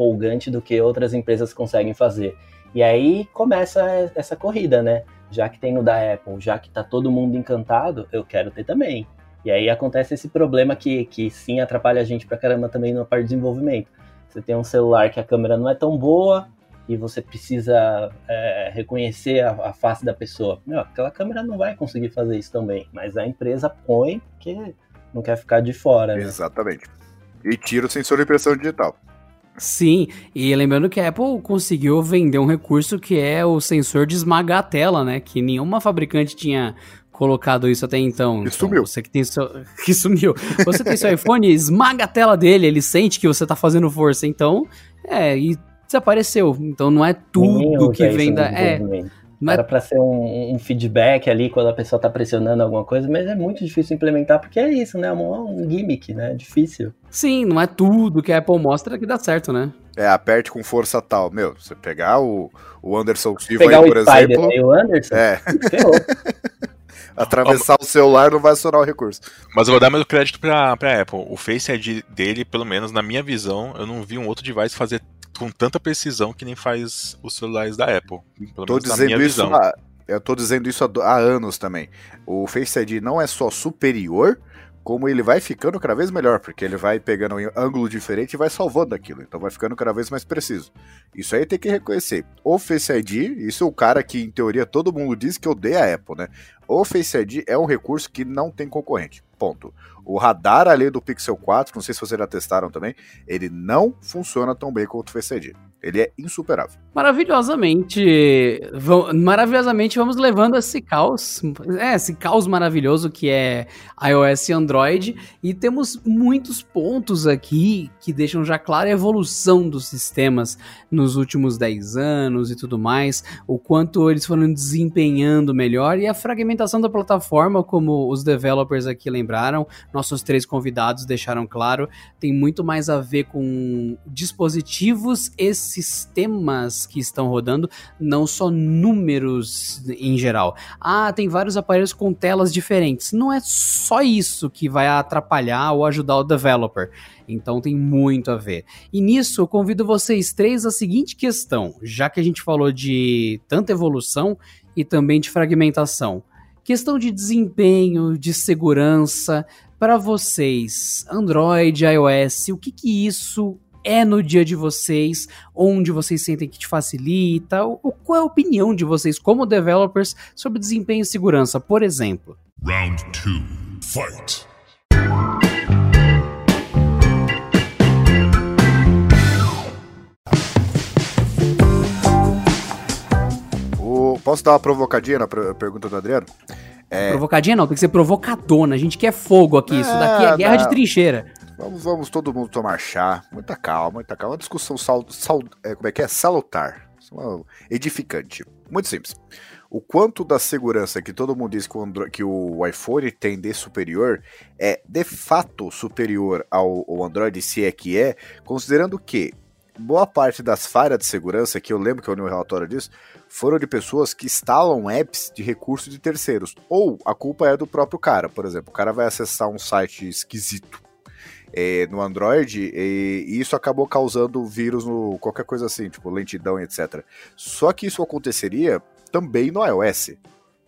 Speaker 5: empolgante do que outras empresas conseguem fazer. E aí começa essa corrida, né? Já que tem no da Apple, já que tá todo mundo encantado, eu quero ter também. E aí acontece esse problema que, que sim atrapalha a gente pra caramba também na parte de desenvolvimento. Você tem um celular que a câmera não é tão boa e você precisa é, reconhecer a, a, face da pessoa. Meu, aquela câmera não vai conseguir fazer isso também, mas a empresa põe porque não quer ficar de fora. Né?
Speaker 2: Exatamente. E tira o sensor de impressão digital.
Speaker 1: Sim, e lembrando que a Apple conseguiu vender um recurso que é o sensor de esmagar a tela, né? Que nenhuma fabricante tinha colocado isso até então.
Speaker 2: Que então, sumiu.
Speaker 1: Você que tem seu. Que sumiu. Você tem seu iPhone, esmaga a tela dele, ele sente que você tá fazendo força. Então, é, e desapareceu. Então não é tudo que vem da. É,
Speaker 5: não Era para ser um, um, feedback ali quando a pessoa tá pressionando alguma coisa, mas é muito difícil implementar porque é isso, né? É um, um gimmick, né? É difícil.
Speaker 1: Sim, não é tudo que a Apple mostra que dá certo, né?
Speaker 2: É, aperte com força tal. Meu, você pegar o, o Anderson Silva aí, por exemplo.
Speaker 5: Né? O Anderson?
Speaker 2: É. Atravessar o celular não vai acionar o recurso.
Speaker 3: Mas eu vou dar meu crédito pra, pra Apple. O Face ID dele, pelo menos na minha visão, eu não vi um outro device fazer com tanta precisão que nem faz os celulares da Apple.
Speaker 2: Pelo tô dizendo isso há, eu tô dizendo isso há, há anos também. O Face ID não é só superior, como ele vai ficando cada vez melhor, porque ele vai pegando um ângulo diferente e vai salvando aquilo. Então vai ficando cada vez mais preciso. Isso aí tem que reconhecer. O Face ID, isso é o cara que, em teoria, todo mundo diz que odeia a Apple, né? O Face ID é um recurso que não tem concorrente. Ponto. O radar ali do Pixel 4, não sei se vocês já testaram também, ele não funciona tão bem quanto o Face ID. Ele é insuperável.
Speaker 1: Maravilhosamente. Maravilhosamente vamos levando esse caos. É, esse caos maravilhoso que é iOS e Android. E temos muitos pontos aqui que deixam já clara a evolução dos sistemas nos últimos 10 anos e tudo mais. O quanto eles foram desempenhando melhor e a fragmentação da plataforma, como os developers aqui lembraram, nossos três convidados deixaram claro, tem muito mais a ver com dispositivos e sistemas que estão rodando, não só números em geral. Ah, tem vários aparelhos com telas diferentes. Não é só isso que vai atrapalhar ou ajudar o developer. Então tem muito a ver. E nisso eu convido vocês três a seguinte questão, já que a gente falou de tanta evolução e também de fragmentação. Questão de desempenho, de segurança, para vocês, Android, iOS, o que que isso é no dia de vocês, onde vocês sentem que te facilita, ou, qual é a opinião de vocês como developers sobre desempenho e segurança, por exemplo. Round 2. Fight.
Speaker 2: posso dar uma provocadinha na pergunta do Adriano?
Speaker 1: É... Provocadinha não, tem que ser provocadona. A gente quer fogo aqui. É, Isso daqui é guerra não. de trincheira.
Speaker 2: Vamos, vamos todo mundo tomar chá. Muita calma, muita calma. Uma discussão sal, sal, é, como é que é? Salutar. Edificante. Muito simples. O quanto da segurança que todo mundo diz que o, Android, que o iPhone tem de superior é de fato superior ao, ao Android, se é que é, considerando que boa parte das falhas de segurança, que eu lembro que eu li um relatório disso, foram de pessoas que instalam apps de recursos de terceiros. Ou a culpa é do próprio cara, por exemplo. O cara vai acessar um site esquisito é, no Android e, e, isso acabou causando vírus no qualquer coisa assim, tipo lentidão etc. Só que isso aconteceria também no iOS.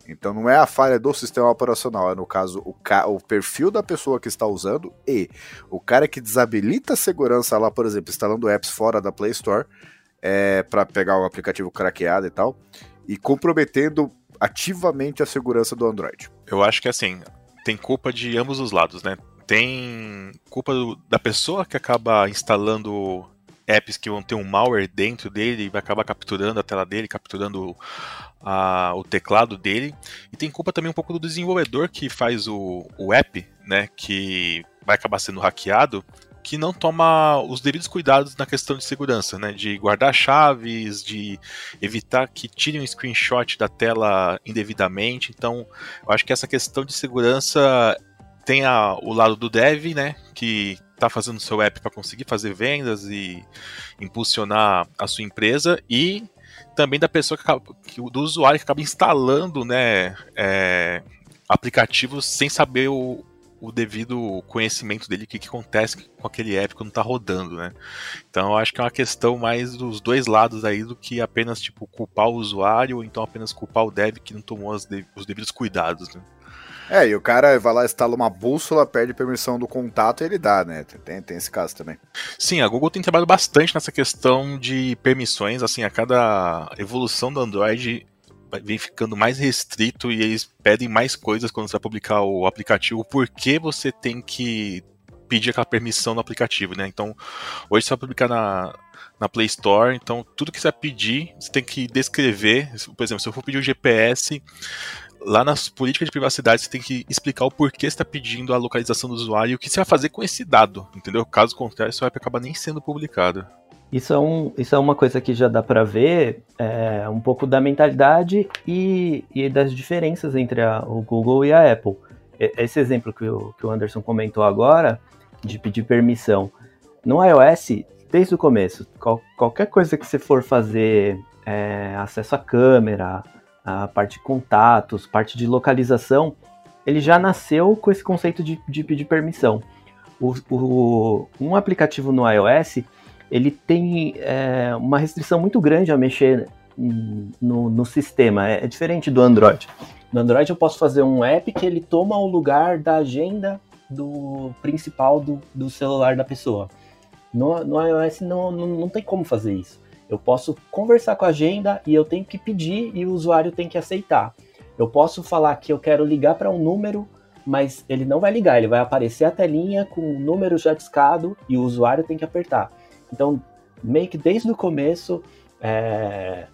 Speaker 2: Então não é a falha do sistema operacional, é no caso o, o perfil da pessoa que está usando e o cara que desabilita a segurança lá, por exemplo, instalando apps fora da Play Store é, para pegar o aplicativo craqueado e tal, e comprometendo ativamente a segurança do Android.
Speaker 3: Eu acho que assim, tem culpa de ambos os lados, né? Tem culpa do, da pessoa que acaba instalando apps que vão ter um malware dentro dele e vai acabar capturando a tela dele, capturando a, o teclado dele. E tem culpa também um pouco do desenvolvedor que faz o, o app, né, que vai acabar sendo hackeado, que não toma os devidos cuidados na questão de segurança, né, de guardar chaves, de evitar que tirem um screenshot da tela indevidamente. Então, eu acho que essa questão de segurança tem a, o lado do dev, né, que está fazendo seu app para conseguir fazer vendas e impulsionar a sua empresa e também da pessoa que, acaba, que do usuário que acaba instalando, né, é, aplicativos sem saber o, o devido conhecimento dele, o que, que acontece com aquele app quando tá rodando, né? Então eu acho que é uma questão mais dos dois lados aí do que apenas tipo culpar o usuário ou então apenas culpar o dev que não tomou de, os devidos cuidados, né?
Speaker 2: É, e o cara vai lá, instala uma bússola, perde permissão do contato e ele dá, né? Tem, tem esse caso também.
Speaker 3: Sim, a Google tem trabalhado bastante nessa questão de permissões, assim, a cada evolução do Android vem ficando mais restrito e eles pedem mais coisas quando você vai publicar o aplicativo, porque você tem que pedir aquela permissão no aplicativo, né? Então, hoje você vai publicar na, na Play Store, então tudo que você vai pedir, você tem que descrever, por exemplo, se eu for pedir o GPS, lá nas políticas de privacidade você tem que explicar o porquê está pedindo a localização do usuário e o que você vai fazer com esse dado, entendeu? Caso contrário, isso vai acabar nem sendo publicado.
Speaker 5: Isso é, um, isso é uma coisa que já dá para ver é, um pouco da mentalidade e, e das diferenças entre a, o Google e a Apple. Esse exemplo que o, que o Anderson comentou agora, de pedir permissão. No iOS, desde o começo, qual, qualquer coisa que você for fazer, é, acesso à câmera, a parte de contatos, parte de localização, ele já nasceu com esse conceito de, de pedir permissão. O, o, um aplicativo no iOS ele tem é, uma restrição muito grande a mexer no, no sistema. É, é, diferente do Android. No Android eu posso fazer um app que ele toma o lugar da agenda do principal do, do celular da pessoa. No, no iOS não, não, não tem como fazer isso. Eu posso conversar com a agenda e eu tenho que pedir e o usuário tem que aceitar. Eu posso falar que eu quero ligar para um número, mas ele não vai ligar, ele vai aparecer a telinha com o número já discado e o usuário tem que apertar. Então, meio que desde o começo é,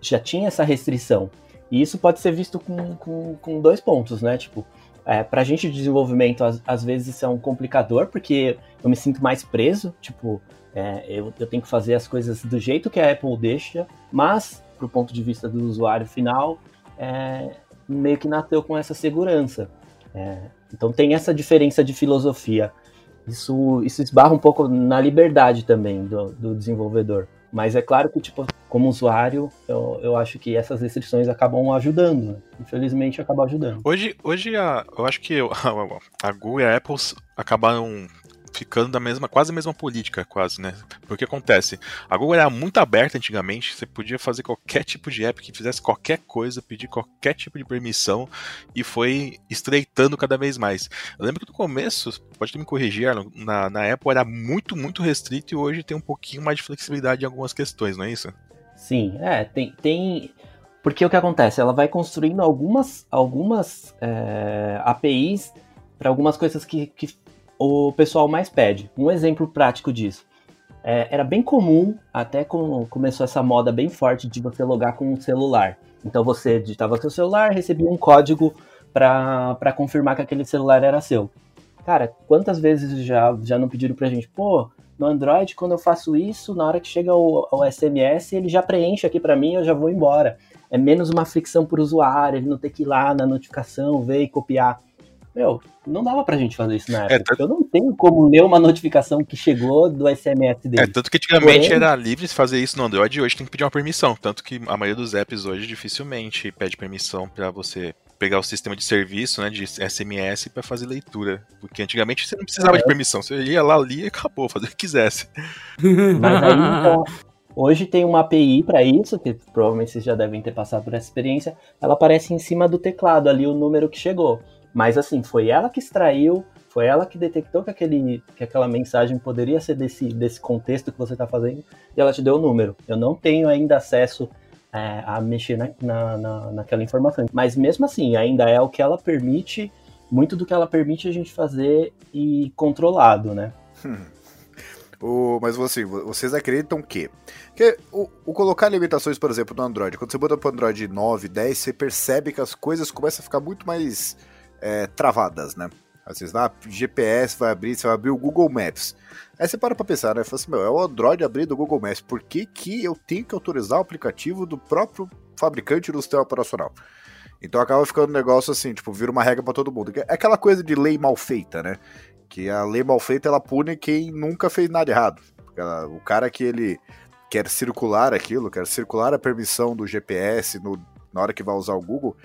Speaker 5: já tinha essa restrição. E isso pode ser visto com, com, com dois pontos, né? Tipo, é, pra gente de desenvolvimento, às, às, vezes isso é um complicador, porque eu me sinto mais preso, tipo, é, eu, eu tenho que fazer as coisas do jeito que a Apple deixa, mas, pro ponto de vista do usuário final, é, meio que nasceu com essa segurança. É, então tem essa diferença de filosofia isso, isso esbarra um pouco na liberdade também do, do desenvolvedor. Mas é claro que, tipo, como usuário, eu, eu acho que essas restrições acabam ajudando. Né? Infelizmente, acabam ajudando.
Speaker 3: Hoje, hoje a, eu acho que a, a Google e a Apple acabaram ficando da mesma, quase a mesma política, quase, né? Porque acontece, a Google era muito aberta antigamente, você podia fazer qualquer tipo de app que fizesse qualquer coisa, pedir qualquer tipo de permissão e foi estreitando cada vez mais. Eu lembro que no começo, pode me corrigir, na, na Apple era muito, muito restrito e hoje tem um pouquinho mais de flexibilidade em algumas questões, não é isso?
Speaker 5: Sim, é, tem, tem porque o que acontece? Ela vai construindo algumas, algumas é, APIs para algumas coisas que, que o pessoal mais pede. Um exemplo prático disso. É, era bem comum, até com, começou essa moda bem forte de você logar com um celular. Então você digitava seu celular, recebia um código para confirmar que aquele celular era seu. Cara, quantas vezes já, já não pediram pra gente, pô, no Android, quando eu faço isso, na hora que chega o, o SMS, ele já preenche aqui para mim, eu já vou embora. É menos uma fricção para o usuário, ele não ter que ir lá na notificação, ver e copiar. Meu, não dava pra gente fazer isso na é, época. É, tanto... Eu não tenho como ler uma notificação que chegou do SMS dele.
Speaker 3: É, tanto que antigamente Porém... era livre fazer isso no Android e hoje tem que pedir uma permissão. Tanto que a maioria dos apps hoje dificilmente pede permissão para você pegar o sistema de serviço, né, de SMS para fazer leitura. Porque antigamente você não precisava é. de permissão, você ia lá, lia e acabou, fazer o que quisesse.
Speaker 5: Mas aí, então, hoje tem uma API para isso, que provavelmente vocês já devem ter passado por essa experiência, ela aparece em cima do teclado ali o número que chegou. Mas assim, foi ela que extraiu, foi ela que detectou que, aquele, que aquela mensagem poderia ser desse, desse contexto que você está fazendo e ela te deu o número. Eu não tenho ainda acesso é, a mexer na, na, na, naquela informação. Mas mesmo assim, ainda é o que ela permite, muito do que ela permite a gente fazer e controlado, né? Hum.
Speaker 2: O, mas assim, vocês acreditam que, que o, o, colocar limitações, por exemplo, no Android, quando você bota para o Android 9, 10, você percebe que as coisas começam a ficar muito mais é, travadas, né? Às vezes, ah, GPS vai abrir, você vai abrir o Google Maps. Aí você para pra pensar, né? Fala assim, meu, é o Android abrir do Google Maps. Por que, que eu tenho que autorizar o aplicativo do próprio fabricante do sistema operacional? Então acaba ficando um negócio assim, tipo, vira uma regra para todo mundo. É aquela coisa de lei mal feita, né? Que a lei mal feita ela pune quem nunca fez nada errado. O cara que ele quer circular aquilo, quer circular a permissão do GPS no, na hora que vai usar o Google,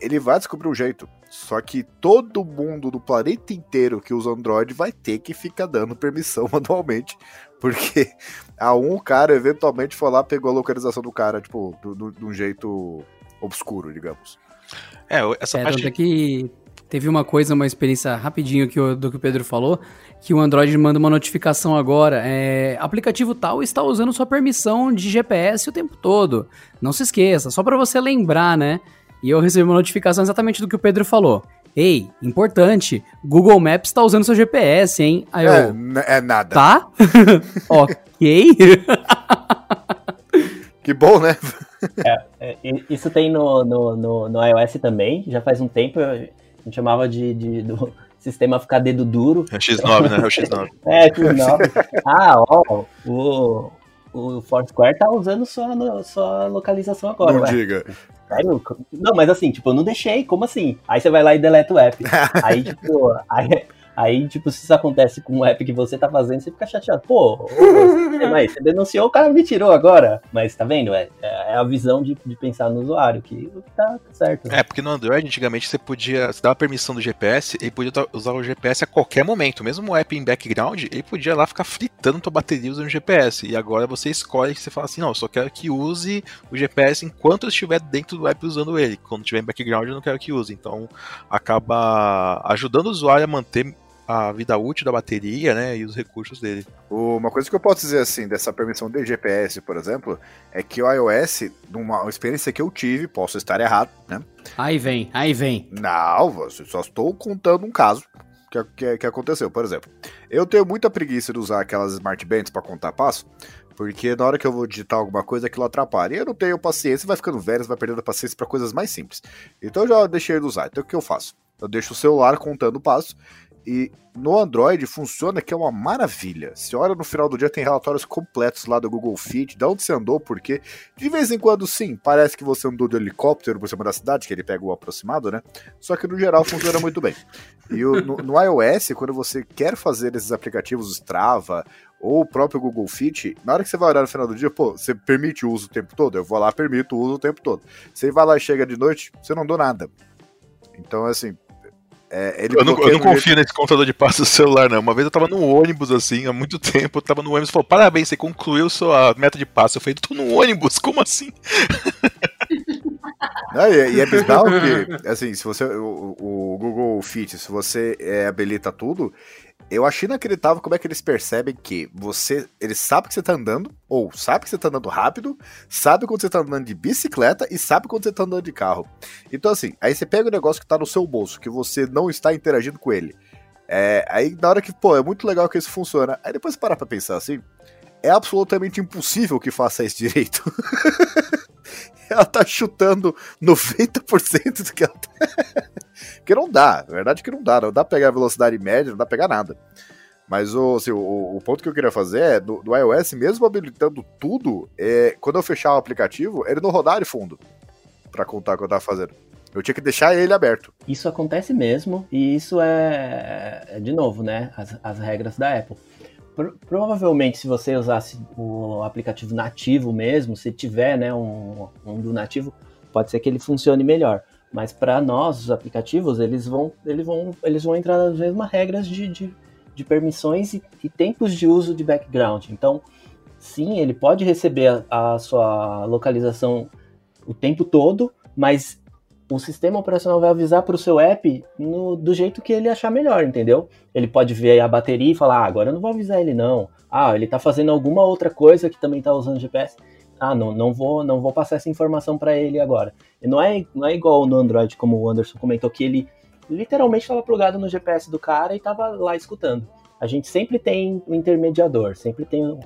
Speaker 2: ele vai descobrir um jeito. Só que todo mundo do planeta inteiro que usa Android vai ter que ficar dando permissão manualmente. Porque a um cara eventualmente foi lá, pegou a localização do cara, tipo, de um jeito obscuro, digamos.
Speaker 1: É, essa é, parte. que teve uma coisa, uma experiência rapidinho que o, do que o Pedro falou, que o Android manda uma notificação agora. É, aplicativo tal está usando sua permissão de GPS o tempo todo. Não se esqueça, só para você lembrar, né? E eu recebi uma notificação exatamente do que o Pedro falou. Ei, importante, Google Maps está usando seu GPS, hein?
Speaker 2: Aí eu, é, é nada.
Speaker 1: Tá? ok.
Speaker 2: que bom, né?
Speaker 5: É, é, isso tem no, no, no, no, iOS também, já faz um tempo, a gente chamava de, de do sistema ficar dedo duro.
Speaker 3: É o X9, né? É o X9.
Speaker 5: é, X9. Ah, ó, o, o Foursquare tá usando sua, sua localização agora.
Speaker 2: Não ué. diga.
Speaker 5: Não, mas assim, tipo, eu não deixei, como assim? Aí você vai lá e deleta o app. aí, tipo, aí, Aí, tipo, se isso acontece com um app que você tá fazendo, você fica chateado. Pô, mas você denunciou, o cara me tirou agora. Mas tá vendo? É, é a visão de, de pensar no usuário, que tá certo.
Speaker 3: É, porque no Android, antigamente, você podia. Você dava permissão do GPS, ele podia usar o GPS a qualquer momento. Mesmo o app em background, ele podia lá ficar fritando tua bateria usando o GPS. E agora você escolhe, você fala assim, não, eu só quero que use o GPS enquanto eu estiver dentro do app usando ele. Quando estiver em background, eu não quero que use. Então, acaba ajudando o usuário a manter a vida útil da bateria, né, e os recursos dele.
Speaker 2: Uma coisa que eu posso dizer assim dessa permissão de GPS, por exemplo, é que o iOS, numa experiência que eu tive, posso estar errado, né?
Speaker 1: Aí vem, aí vem.
Speaker 2: Não, só estou contando um caso que, que, que aconteceu. Por exemplo, eu tenho muita preguiça de usar aquelas smart bands para contar passo, porque na hora que eu vou digitar alguma coisa, aquilo atrapalha. E eu não tenho paciência, vai ficando velho, vai perdendo a paciência para coisas mais simples. Então eu já deixei de usar. Então o que eu faço? Eu deixo o celular contando o passo e no Android funciona que é uma maravilha. Se olha no final do dia, tem relatórios completos lá do Google Fit, de onde você andou, porque de vez em quando, sim, parece que você andou de helicóptero por cima da cidade, que ele pega o aproximado, né? Só que no geral funciona muito bem. E o, no, no, iOS, quando você quer fazer esses aplicativos Strava ou o próprio Google Fit, na hora que você vai olhar no final do dia, pô, você permite o uso o tempo todo? Eu vou lá, permito o uso o tempo todo. Você vai lá e chega de noite, você não andou nada. Então, assim,
Speaker 3: é, eu, não, eu não confio jeito... nesse contador de passos do celular, não. Uma vez eu tava no ônibus, assim, há muito tempo, eu tava no ônibus e falou: parabéns, você concluiu sua meta de passo. Eu falei, tô no ônibus, como assim?
Speaker 2: Não, e, e, é bizarro que, assim, se você. O, o Google Fit, se você é, habilita tudo, eu acho inacreditável como é que eles percebem que você. Eles sabem que você tá andando, ou sabe que você tá andando rápido, sabe quando você tá andando de bicicleta e sabe quando você tá andando de carro. Então, assim, aí você pega o negócio que tá no seu bolso, que você não está interagindo com ele. É, aí na hora que, pô, é muito legal que isso funciona. Aí depois você para pra pensar assim, é absolutamente impossível que faça isso direito. ela tá chutando 90% do que ela tá. que não dá, na verdade que não dá, não dá pra pegar a velocidade média, não dá pra pegar nada. Mas o, assim, o, o, ponto que eu queria fazer é, do, do iOS, mesmo habilitando tudo, é, quando eu fechar o aplicativo, ele não rodar de fundo para contar o que eu tava fazendo. Eu tinha que deixar ele aberto.
Speaker 5: Isso acontece mesmo, e isso é, é de novo, né? As, as regras da Apple. Pro, provavelmente, se você usasse o aplicativo nativo mesmo, se tiver né, um, um do nativo, pode ser que ele funcione melhor. Mas para nós, os aplicativos, eles vão, eles vão, eles vão entrar nas mesmas regras de, de, de permissões e, e, tempos de uso de background. Então, sim, ele pode receber a, a sua localização o tempo todo, mas o sistema operacional vai avisar para o seu app no, do jeito que ele achar melhor, entendeu? Ele pode ver a bateria e falar, ah, agora eu não vou avisar ele não. Ah, ele está fazendo alguma outra coisa que também está usando GPS ah, não, não vou, não vou passar essa informação para ele agora. E não é, não é igual no Android, como o Anderson comentou, que ele literalmente estava plugado no GPS do cara e estava lá escutando. A gente sempre tem o um intermediador, sempre tem o,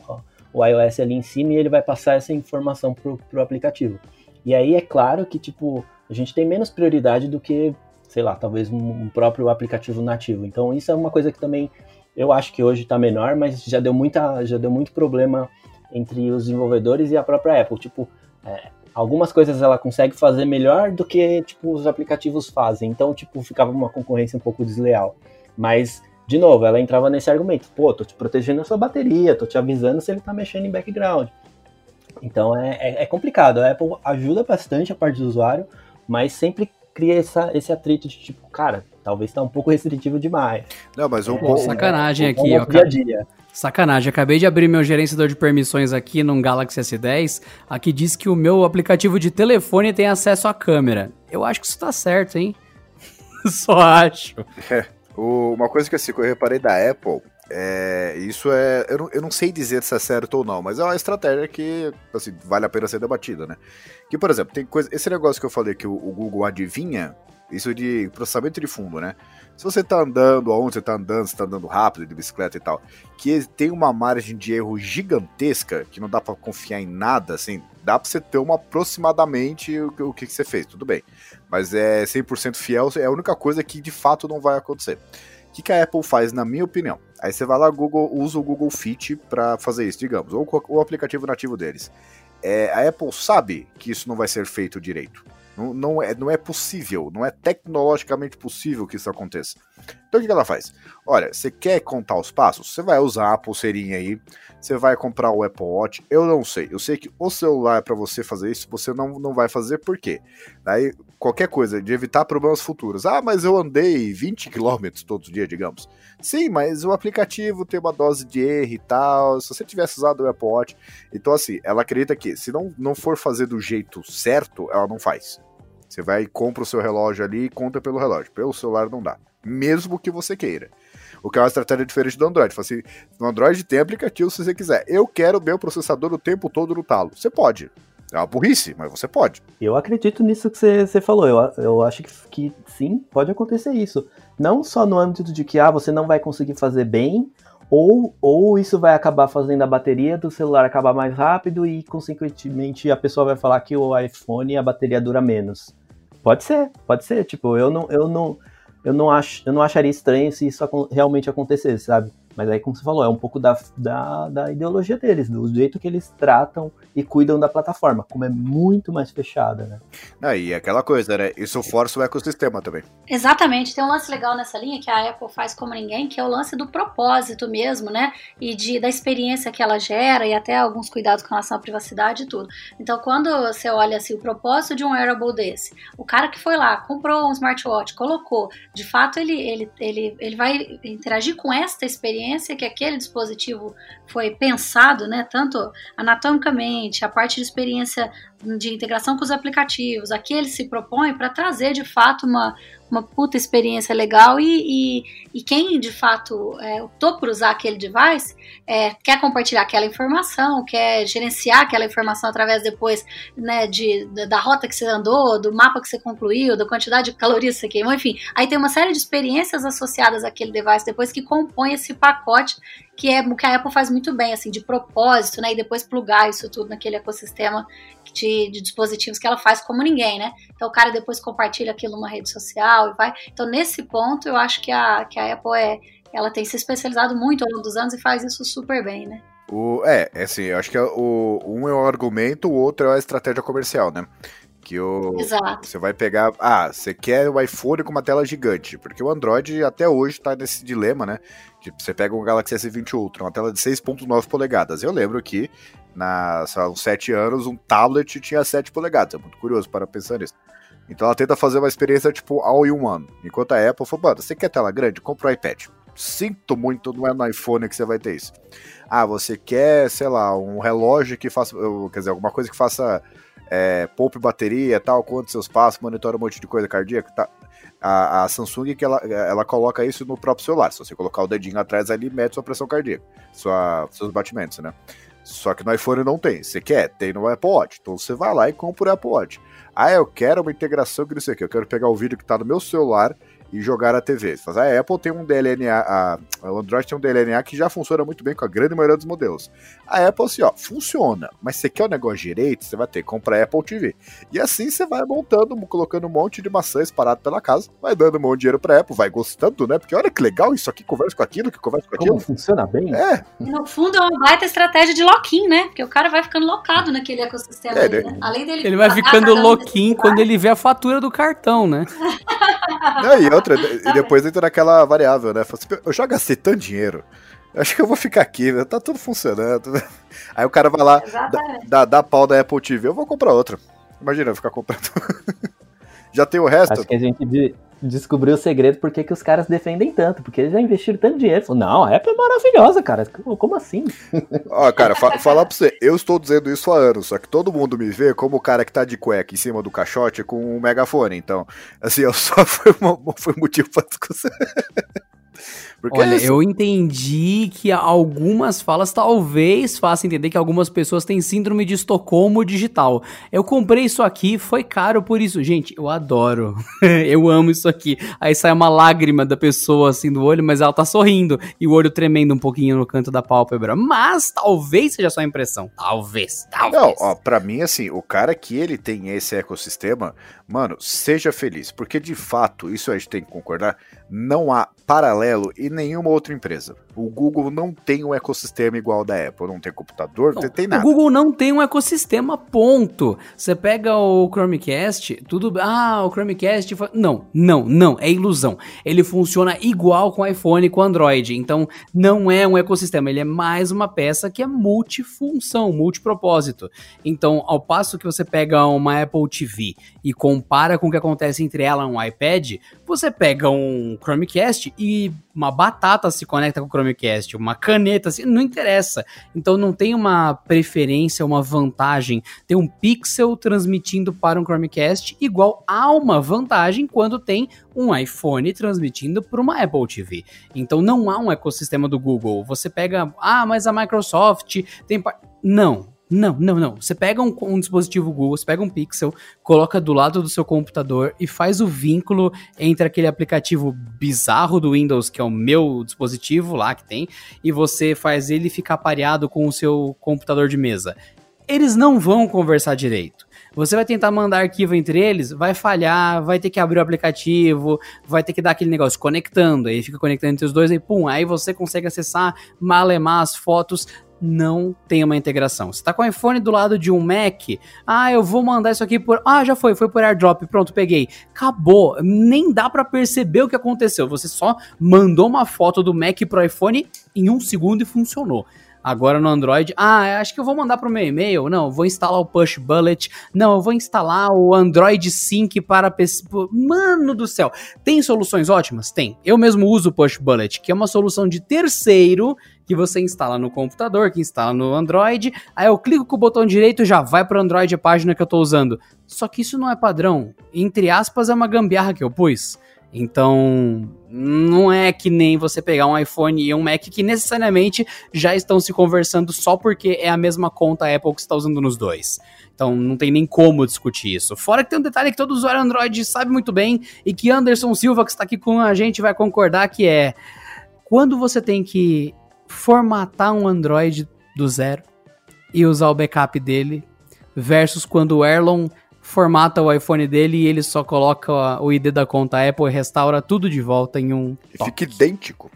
Speaker 5: o, iOS ali em cima e ele vai passar essa informação pro, pro aplicativo. E aí é claro que, tipo, a gente tem menos prioridade do que, sei lá, talvez um, próprio aplicativo nativo. Então isso é uma coisa que também eu acho que hoje está menor, mas já deu, muita, já deu muito problema entre os desenvolvedores e a própria Apple. Tipo, é, algumas coisas ela consegue fazer melhor do que tipo, os aplicativos fazem. Então, tipo, ficava uma concorrência um pouco desleal. Mas, de novo, ela entrava nesse argumento: pô, tô te protegendo a sua bateria, tô te avisando se ele tá mexendo em background. Então é, é, é complicado. A Apple ajuda bastante a parte do usuário, mas sempre cria essa, esse atrito de tipo, cara, talvez tá um pouco restritivo demais.
Speaker 2: Não, mas o
Speaker 1: É,
Speaker 2: bom.
Speaker 1: sacanagem
Speaker 5: É,
Speaker 1: aqui,
Speaker 5: é
Speaker 1: ó,
Speaker 5: o dia a
Speaker 1: cara.
Speaker 5: dia.
Speaker 1: Sacanagem, acabei de abrir meu gerenciador de permissões aqui num Galaxy S10. Aqui diz que o meu aplicativo de telefone tem acesso à câmera. Eu acho que isso tá certo, hein? Só acho.
Speaker 2: O- uma coisa que assim, que eu reparei da Apple, é, isso é. Eu não, eu não sei dizer se é certo ou não, mas é uma estratégia que assim, vale a pena ser debatida, né? Que, por exemplo, tem coisa. Esse negócio que eu falei que o, o Google adivinha, isso de processamento de fundo, né? Se você tá andando, aonde você tá andando, se tá andando rápido, de bicicleta e tal, que tem uma margem de erro gigantesca, que não dá pra confiar em nada, assim, dá pra você ter uma aproximadamente o, o que que você fez, tudo bem. Mas é 100% fiel, é a única coisa que de fato não vai acontecer. Que, que a Apple faz, na minha opinião? Aí você vai lá, Google, usa o Google Fit para fazer isso, digamos, ou o aplicativo nativo deles. É, a Apple sabe que isso não vai ser feito direito. Não, não, é, não é possível, não é tecnologicamente possível que isso aconteça. Então o que, ela faz? Olha, você quer contar os passos? Você vai usar a pulseirinha aí, você vai comprar o Apple Watch. Eu não sei, eu sei que o celular para você fazer isso, você não, não vai fazer, por quê? Daí, qualquer coisa, de evitar problemas futuros. Ah, mas eu andei 20 km todos os dias, digamos. Sim, mas o aplicativo tem uma dose de erro e tal. Se você tivesse usado o Apple Watch. Então, assim, ela acredita que se não, não for fazer do jeito certo, ela não faz. Você vai e compra o seu relógio ali e conta pelo relógio. Pelo celular não dá. Mesmo que você queira. O que é uma estratégia diferente do Android. Fala assim, no Android tem aplicativo se você quiser. Eu quero meu processador o tempo todo no talo. Você pode. É uma burrice, mas você pode.
Speaker 5: Eu acredito nisso que você, você falou. Eu, eu acho que, que sim, pode acontecer isso. Não só no âmbito de que ah, você não vai conseguir fazer bem, ou, ou isso vai acabar fazendo a bateria do celular acabar mais rápido e, consequentemente, a pessoa vai falar que o iPhone a bateria dura menos. Pode ser, pode ser. Tipo, eu não, eu não, eu não, acho, eu não acharia estranho se isso realmente acontecesse, sabe? Mas aí, como você falou, é um pouco da, da, da ideologia deles, do jeito que eles tratam e cuidam da plataforma, como é muito mais fechada, né?
Speaker 2: Aí, aquela coisa, né? Isso força o ecossistema também.
Speaker 4: Exatamente, tem um lance legal nessa linha que a Apple faz como ninguém, que é o lance do propósito mesmo, né? E de, da experiência que ela gera e até alguns cuidados com relação à privacidade e tudo. Então, quando você olha assim, o propósito de um wearable desse, o cara que foi lá, comprou um smartwatch, colocou, de fato ele, ele, ele, ele vai interagir com esta experiência que aquele dispositivo foi pensado, né? Tanto anatomicamente, a parte de experiência de integração com os aplicativos, aqui ele se propõe para trazer de fato uma, uma puta experiência legal e, e, e quem de fato é, optou por usar aquele device é, quer compartilhar aquela informação, quer gerenciar aquela informação através depois né, de, da, rota que você andou, do mapa que você concluiu, da quantidade de calorias que você queimou, enfim. Aí tem uma série de experiências associadas àquele device depois que compõe esse pacote que é o que a Apple faz muito bem, assim, de propósito, né? E depois plugar isso tudo naquele ecossistema de, de, dispositivos que ela faz como ninguém, né? Então o cara depois compartilha aquilo numa rede social e vai. Então, nesse ponto, eu acho que a, que a Apple é. Ela tem se especializado muito ao longo dos anos e faz isso super bem, né?
Speaker 2: O, é, é assim, eu acho que o, um é o argumento, o outro é a estratégia comercial, né? Que o,
Speaker 4: Exato.
Speaker 2: você vai pegar. Ah, você quer o iPhone com uma tela gigante. Porque o Android até hoje tá nesse dilema, né? Tipo, você pega um Galaxy S20 Ultra, uma tela de 6,9 polegadas. Eu lembro que, na, sei lá, uns 7 anos, um tablet tinha 7 polegadas. É muito curioso para pensar nisso. Então ela tenta fazer uma experiência tipo all in one. Enquanto a Apple falou, mano, você quer tela grande? Compra o iPad. Sinto muito, não é no iPhone que você vai ter isso. Ah, você quer, sei lá, um relógio que faça. Quer dizer, alguma coisa que faça é, poupe bateria, tal, quanto seus passos, monitora um monte de coisa cardíaca, tá? A, a, Samsung que ela, ela coloca isso no próprio celular. Se você colocar o dedinho atrás ali, mede sua pressão cardíaca, sua, seus batimentos, né? Só que no iPhone não tem. Você quer? Tem no Apple Watch. Então você vai lá e compra o Apple Watch. Ah, eu quero uma integração que não sei o que. Eu quero pegar o vídeo que tá no meu celular e jogar na TV. Mas a Apple tem um DLNA, a, o Android tem um DLNA que já funciona muito bem com a grande maioria dos modelos. A Apple, assim, ó, funciona, mas você quer o negócio direito, você vai ter que comprar a Apple TV. E assim você vai montando, colocando um monte de maçãs parado pela casa, vai dando um monte de dinheiro pra Apple, vai gostando, né? Porque olha que legal, isso aqui conversa com aquilo, que conversa com aquilo.
Speaker 5: Como funciona bem?
Speaker 2: É.
Speaker 4: No fundo é uma baita estratégia de lock-in, né? Porque o cara vai ficando locado naquele ecossistema.
Speaker 2: É,
Speaker 4: ali,
Speaker 2: né?
Speaker 4: Além dele
Speaker 1: Ele vai ficando lock-in quando ele vê a fatura do cartão, né?
Speaker 2: Não, e outra, e depois entra naquela variável, né? Assim, eu já gastei tanto dinheiro. Acho que eu vou ficar aqui, né? Tá tudo funcionando. Aí o cara vai lá, dá, dá, dá pau da Apple TV, eu vou comprar outra. Imagina eu ficar comprando. Já tem o resto.
Speaker 5: Acho que a gente de, descobriu o segredo porque que os caras defendem tanto, porque eles já investiram tanto dinheiro. Não, a Apple é maravilhosa, cara. Como assim?
Speaker 2: Ó, cara, fa falar pra você, eu estou dizendo isso há anos, só que todo mundo me vê como o cara que tá de cueca em cima do caixote com um megafone. Então, assim, eu só foi, uma, foi motivo pra discussão.
Speaker 1: Porque Olha, eu entendi que algumas falas talvez façam entender que algumas pessoas têm síndrome de Estocolmo digital. Eu comprei isso aqui, foi caro por isso. Gente, eu adoro. eu amo isso aqui. Aí sai uma lágrima da pessoa assim do olho, mas ela tá sorrindo e o olho tremendo um pouquinho no canto da pálpebra. Mas talvez seja só impressão. Talvez, talvez.
Speaker 2: Não, ó, pra mim, assim, o cara que ele tem esse ecossistema, mano, seja feliz. Porque de fato, isso a gente tem que concordar, não há paralelo nenhuma outra empresa. O Google não tem um ecossistema igual da Apple, não tem computador, não, não tem nada.
Speaker 1: O Google não tem um ecossistema, ponto. Você pega o Chromecast, tudo. Ah, o Chromecast. Não, não, não, é ilusão. Ele funciona igual com iPhone e com Android. Então, não é um ecossistema, ele é mais uma peça que é multifunção, multipropósito. Então, ao passo que você pega uma Apple TV e compara com o que acontece entre ela e um iPad, você pega um Chromecast e uma batata se conecta com o Chromecast, uma caneta, assim, não interessa. Então não tem uma preferência, uma vantagem ter um Pixel transmitindo para um Chromecast, igual a uma vantagem quando tem um iPhone transmitindo para uma Apple TV. Então não há um ecossistema do Google. Você pega, ah, mas a Microsoft tem. Não, não, não, não. Você pega um, um, dispositivo Google, você pega um Pixel, coloca do lado do seu computador e faz o vínculo entre aquele aplicativo bizarro do Windows, que é o meu dispositivo lá que tem, e você faz ele ficar pareado com o seu computador de mesa. Eles não vão conversar direito. Você vai tentar mandar arquivo entre eles, vai falhar, vai ter que abrir o aplicativo, vai ter que dar aquele negócio conectando, aí fica conectando entre os dois, e pum, aí você consegue acessar, malemar as fotos não tem uma integração. Você tá com o iPhone do lado de um Mac, ah, eu vou mandar isso aqui por, ah, já foi, foi por AirDrop, pronto, peguei. Acabou, nem dá para perceber o que aconteceu. Você só mandou uma foto do Mac pro iPhone em um segundo e funcionou. Agora no Android, ah, acho que eu vou mandar pro meu e-mail. Não, vou instalar o Push Bullet. Não, eu vou instalar o Android Sync para PC. Mano do céu, tem soluções ótimas? Tem. Eu mesmo uso o Push Bullet, que é uma solução de terceiro que você instala no computador, que instala no Android. Aí eu clico com o botão direito já vai para o Android a página que eu estou usando. Só que isso não é padrão. Entre aspas, é uma gambiarra que eu pus. Então, não é que nem você pegar um iPhone e um Mac que necessariamente já estão se conversando só porque é a mesma conta Apple que está usando nos dois. Então, não tem nem como discutir isso. Fora que tem um detalhe que todo usuário Android sabe muito bem e que Anderson Silva, que está aqui com a gente, vai concordar que é quando você tem que formatar um Android do zero e usar o backup dele, versus quando o Erlon formata o iPhone dele e ele só coloca o ID da conta Apple e restaura tudo de volta em um.
Speaker 2: E fica idêntico.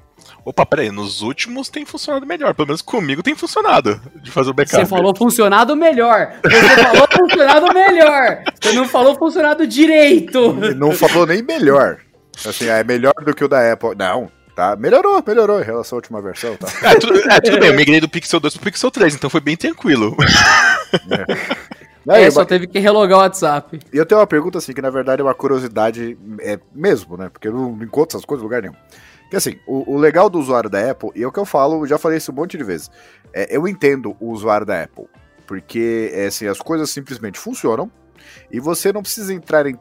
Speaker 3: Opa, peraí, nos últimos tem funcionado melhor. Pelo menos comigo tem funcionado de fazer o backup.
Speaker 1: Você falou funcionado melhor. Você falou funcionado melhor. Você não falou funcionado direito.
Speaker 2: Não falou nem melhor. Assim, é melhor do que o da Apple. Não, Tá, melhorou, melhorou em relação à última versão, tá?
Speaker 3: É, tudo, é, tudo bem, eu migrei do Pixel 2 pro Pixel 3, então foi bem tranquilo.
Speaker 1: É. é, só teve que relogar o WhatsApp.
Speaker 2: E eu tenho uma pergunta assim, que na verdade é uma curiosidade é, mesmo, né? Porque eu não encontro essas coisas em lugar nenhum. Que assim, o, o, legal do usuário da Apple, e é o que eu falo, já falei isso um monte de vezes, é, eu entendo o usuário da Apple. Porque é, assim, as coisas simplesmente funcionam, e você não precisa entrar em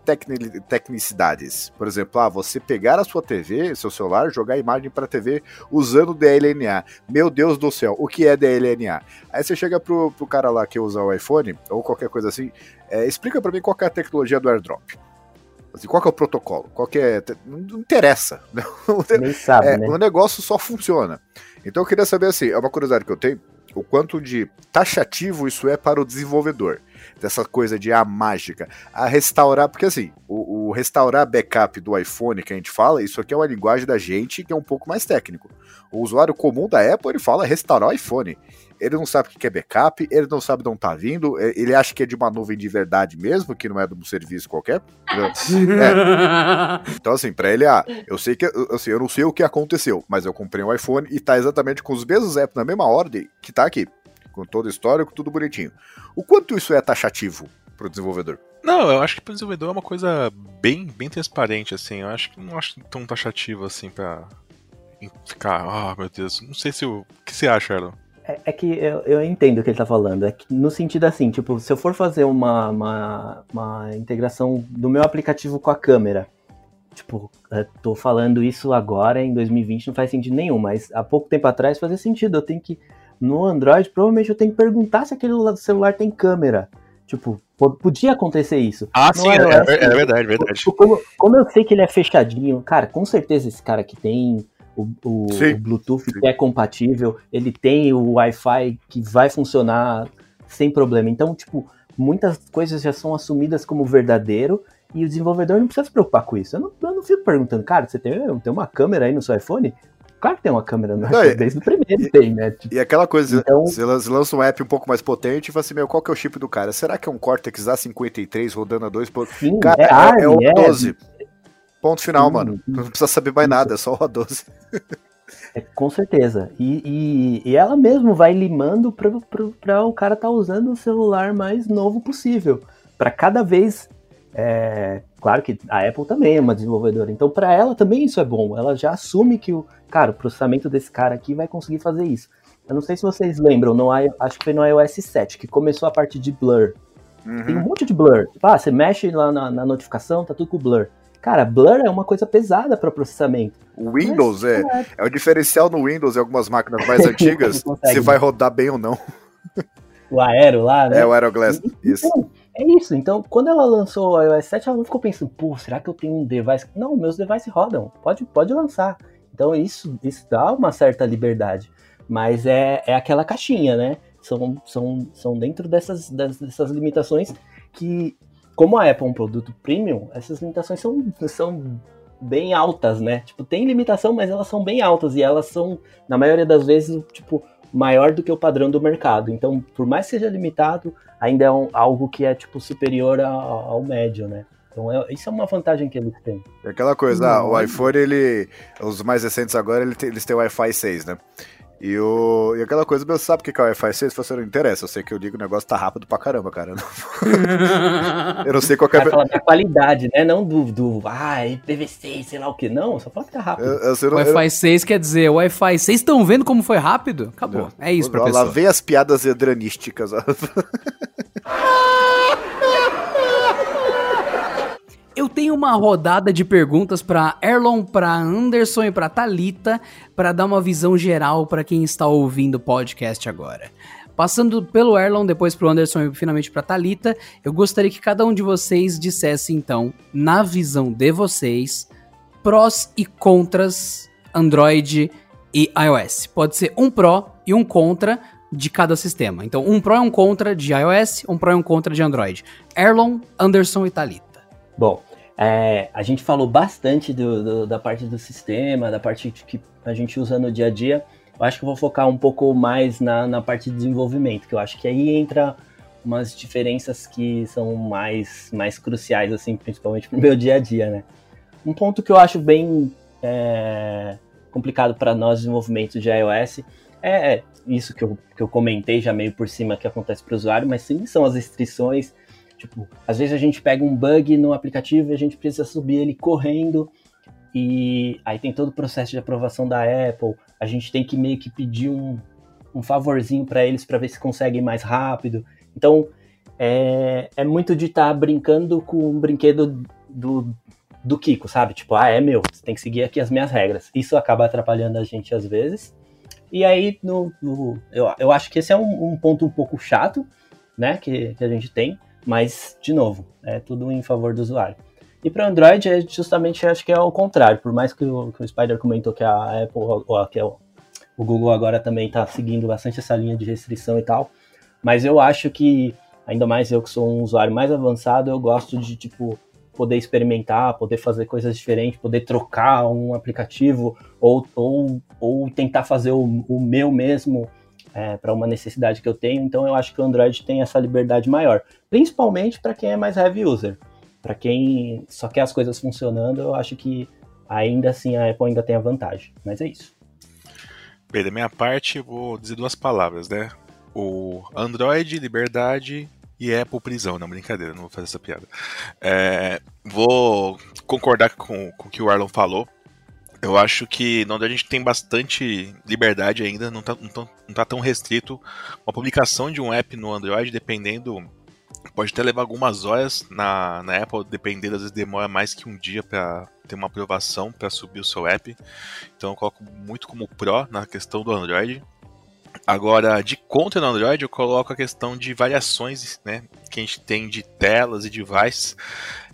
Speaker 2: tecnicidades. Por exemplo, ah, você pegar a sua TV, seu celular, jogar a imagem para a TV usando DLNA. Meu Deus do céu, o que é DLNA? Aí você chega pro, pro cara lá que usa o iPhone, ou qualquer coisa assim, é, explica para mim qual é a tecnologia do AirDrop. Assim, qual é o protocolo? Qual é. Não interessa.
Speaker 5: Nem sabe,
Speaker 2: é,
Speaker 5: né?
Speaker 2: O negócio só funciona. Então eu queria saber assim, é uma curiosidade que eu tenho, o quanto de taxativo isso é para o desenvolvedor dessa coisa de a ah, mágica, a restaurar, porque assim, o, o, restaurar backup do iPhone que a gente fala, isso aqui é uma linguagem da gente que é um pouco mais técnico. O usuário comum da Apple, ele fala restaurar o iPhone. Ele não sabe o que é backup, ele não sabe de onde tá vindo, ele acha que é de uma nuvem de verdade mesmo, que não é de um serviço qualquer. É. Então, assim, pra ele, ah, eu sei que assim, eu não sei o que aconteceu, mas eu comprei um iPhone e tá exatamente com os mesmos apps na mesma ordem que tá aqui com todo o histórico, tudo bonitinho. O quanto isso é taxativo para o desenvolvedor?
Speaker 3: Não, eu acho que para o desenvolvedor é uma coisa bem, bem transparente, assim. Eu acho que não acho tão taxativo assim para ficar, ah, oh, meu Deus. Não sei se o. O que você acha, Arlon?
Speaker 5: É, é, que eu, eu entendo o que ele tá falando. É que no sentido assim, tipo, se eu for fazer uma, uma, uma integração do meu aplicativo com a câmera, tipo, tô falando isso agora em 2020 não faz sentido nenhum, mas há pouco tempo atrás fazia sentido. Eu tenho que. No Android, provavelmente eu tenho que perguntar se aquele celular tem câmera. Tipo, podia acontecer isso.
Speaker 3: Ah, no sim, iOS, é, é, é, verdade, verdade.
Speaker 5: Tipo, como, como eu sei que ele é fechadinho, cara, com certeza esse cara que tem o, o, o Bluetooth sim. que é compatível, ele tem o Wi-Fi que vai funcionar sem problema. Então, tipo, muitas coisas já são assumidas como verdadeiro e o desenvolvedor não precisa se preocupar com isso. Eu não, eu não fico perguntando, cara, você tem, tem uma câmera aí no seu iPhone? Claro que tem uma câmera no iPhone, desde o primeiro e, tem, né?
Speaker 2: Tipo, e aquela coisa, então, você lança um app um pouco mais potente e fala assim, meu, qual que é o chip do cara? Será que é um Cortex A53 rodando a 2? Sim, cara, é, é, é o A12. É, Ponto final, sim, mano. Não precisa saber mais nada, é só o A12.
Speaker 5: É, com certeza. E, e, e, ela mesmo vai limando para o cara estar tá usando o celular mais novo possível. Para cada vez. É, claro que a Apple também é uma desenvolvedora. Então, para ela também isso é bom. Ela já assume que o, cara, o processamento desse cara aqui vai conseguir fazer isso. Eu não sei se vocês lembram, no, acho que foi no iOS 7 que começou a parte de blur. Uhum. Tem um monte de blur. Ah, você mexe lá na, na notificação, tá tudo com blur. Cara, blur é uma coisa pesada para processamento.
Speaker 2: O Windows Mas, é, é o diferencial no Windows em algumas máquinas mais antigas, se vai rodar bem ou não.
Speaker 5: O Aero lá, né?
Speaker 2: É o Aeroglass, isso.
Speaker 5: É isso. Então, quando ela lançou o iOS 7, ela não ficou pensando, pô, será que eu tenho um device? Não, meus devices rodam. Pode, pode lançar. Então, isso, isso dá uma certa liberdade. Mas é, é aquela caixinha, né? São, são, são dentro dessas, dessas limitações que como a Apple é um produto premium, essas limitações são, são bem altas, né? Tipo, tem limitação, mas elas são bem altas e elas são, na maioria das vezes, tipo, maior do que o padrão do mercado. Então, por mais que seja limitado, ainda é um, algo que é, tipo, superior ao, ao médio, né? Então, é, isso é uma vantagem que eles têm.
Speaker 2: É aquela coisa, ah, o iPhone, ele, os mais recentes agora, ele tem, eles têm o Wi-Fi 6, né? E, o, e aquela coisa, meu, sabe o que é o Wi-Fi 6? Se você não interessa, eu sei que eu ligo o negócio tá rápido pra caramba, cara. eu não sei qual
Speaker 5: é. Falar da qualidade, né? Não do, do ah, IPv6, sei lá o que. Não, só fala que tá rápido.
Speaker 1: Wi-Fi 6 quer dizer, Wi-Fi 6 estão vendo como foi rápido? Acabou. É isso, professor.
Speaker 2: Lá vem as piadas edranísticas.
Speaker 1: Eu tenho uma rodada de perguntas para Erlon, para Anderson e para Talita, para dar uma visão geral para quem está ouvindo o podcast agora. Passando pelo Erlon, depois pro Anderson e finalmente para Talita, eu gostaria que cada um de vocês dissesse então, na visão de vocês, prós e contras Android e iOS. Pode ser um pró e um contra de cada sistema. Então, um pró e um contra de iOS, um pró e um contra de Android. Erlon, Anderson e Talita.
Speaker 5: Bom, é, a gente falou bastante do, do, da parte do sistema, da parte que a gente usa no dia a dia. Eu acho que eu vou focar um pouco mais na, na parte de desenvolvimento, que eu acho que aí entra umas diferenças que são mais, mais cruciais, assim, principalmente pro meu dia a dia, né? Um ponto que eu acho bem é, complicado para nós, desenvolvimento de iOS, é, é isso que eu, que eu comentei já meio por cima que acontece para o usuário, mas sim são as restrições Tipo, às vezes a gente pega um bug no aplicativo e a gente precisa subir ele correndo e aí tem todo o processo de aprovação da Apple. A gente tem que meio que pedir um, um favorzinho para eles para ver se conseguem mais rápido. Então é, é muito de estar tá brincando com um brinquedo do, do Kiko, sabe? Tipo, ah, é meu, você tem que seguir aqui as minhas regras. Isso acaba atrapalhando a gente às vezes. E aí, no, no eu, eu acho que esse é um, um ponto um pouco chato, né, que, que a gente tem. Mas, de novo, é tudo em favor do usuário. E para Android, é justamente acho que é o contrário. Por mais que o, que o Spider comentou que a Apple, ou que é o, o Google agora também está seguindo bastante essa linha de restrição e tal. Mas eu acho que, ainda mais eu que sou um usuário mais avançado, eu gosto de, tipo, poder experimentar, poder fazer coisas diferentes, poder trocar um aplicativo ou, ou, ou tentar fazer o, o meu mesmo é, para uma necessidade que eu tenho. Então eu acho que o Android tem essa liberdade maior, principalmente para quem é mais heavy user. Para quem só quer as coisas funcionando, eu acho que ainda assim a Apple ainda tem a vantagem. Mas é isso.
Speaker 3: Bem, da minha parte, vou dizer duas palavras, né? O Android, liberdade e Apple prisão. Não, brincadeira, não vou fazer essa piada. É, vou concordar com, com o que o Arlon falou. Eu acho que no Android a gente tem bastante liberdade ainda, não tá, não, não tá tão restrito. Uma publicação de um app no Android, dependendo pode até levar algumas horas na, na Apple, dependendo, às vezes demora mais que um dia para ter uma aprovação para subir o seu app. Então eu coloco muito como Pro na questão do Android. Agora, de conta no Android, eu coloco a questão de variações né, que a gente tem de telas e devices.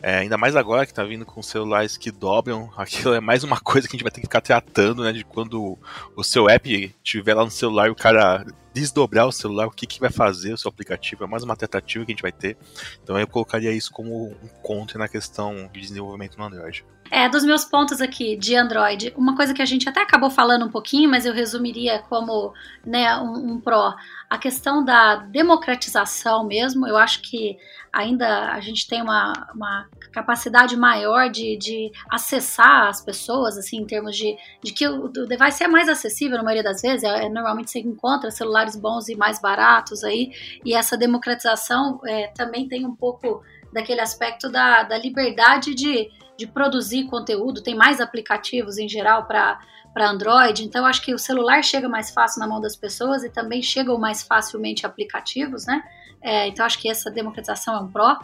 Speaker 3: É, ainda mais agora que está vindo com celulares que dobram, aquilo é mais uma coisa que a gente vai ter que ficar tratando, né? De quando o seu app estiver lá no celular e o cara desdobrar o celular, o que, que vai fazer o seu aplicativo, é mais uma tentativa que a gente vai ter. Então eu colocaria isso como um contra na questão de desenvolvimento no Android.
Speaker 4: É, dos meus pontos aqui de Android, uma coisa que a gente até acabou falando um pouquinho, mas eu resumiria como né, um, um pró. A questão da democratização mesmo, eu acho que ainda a gente tem uma, uma capacidade maior de, de acessar as pessoas, assim, em termos de, de que o, o device é mais acessível na maioria das vezes, é, é, normalmente você encontra celulares bons e mais baratos aí, e essa democratização é, também tem um pouco daquele aspecto da, da liberdade de, de produzir conteúdo, tem mais aplicativos em geral para Android, então acho que o celular chega mais fácil na mão das pessoas e também chegam mais facilmente aplicativos, né? É, então acho que essa democratização é um pró.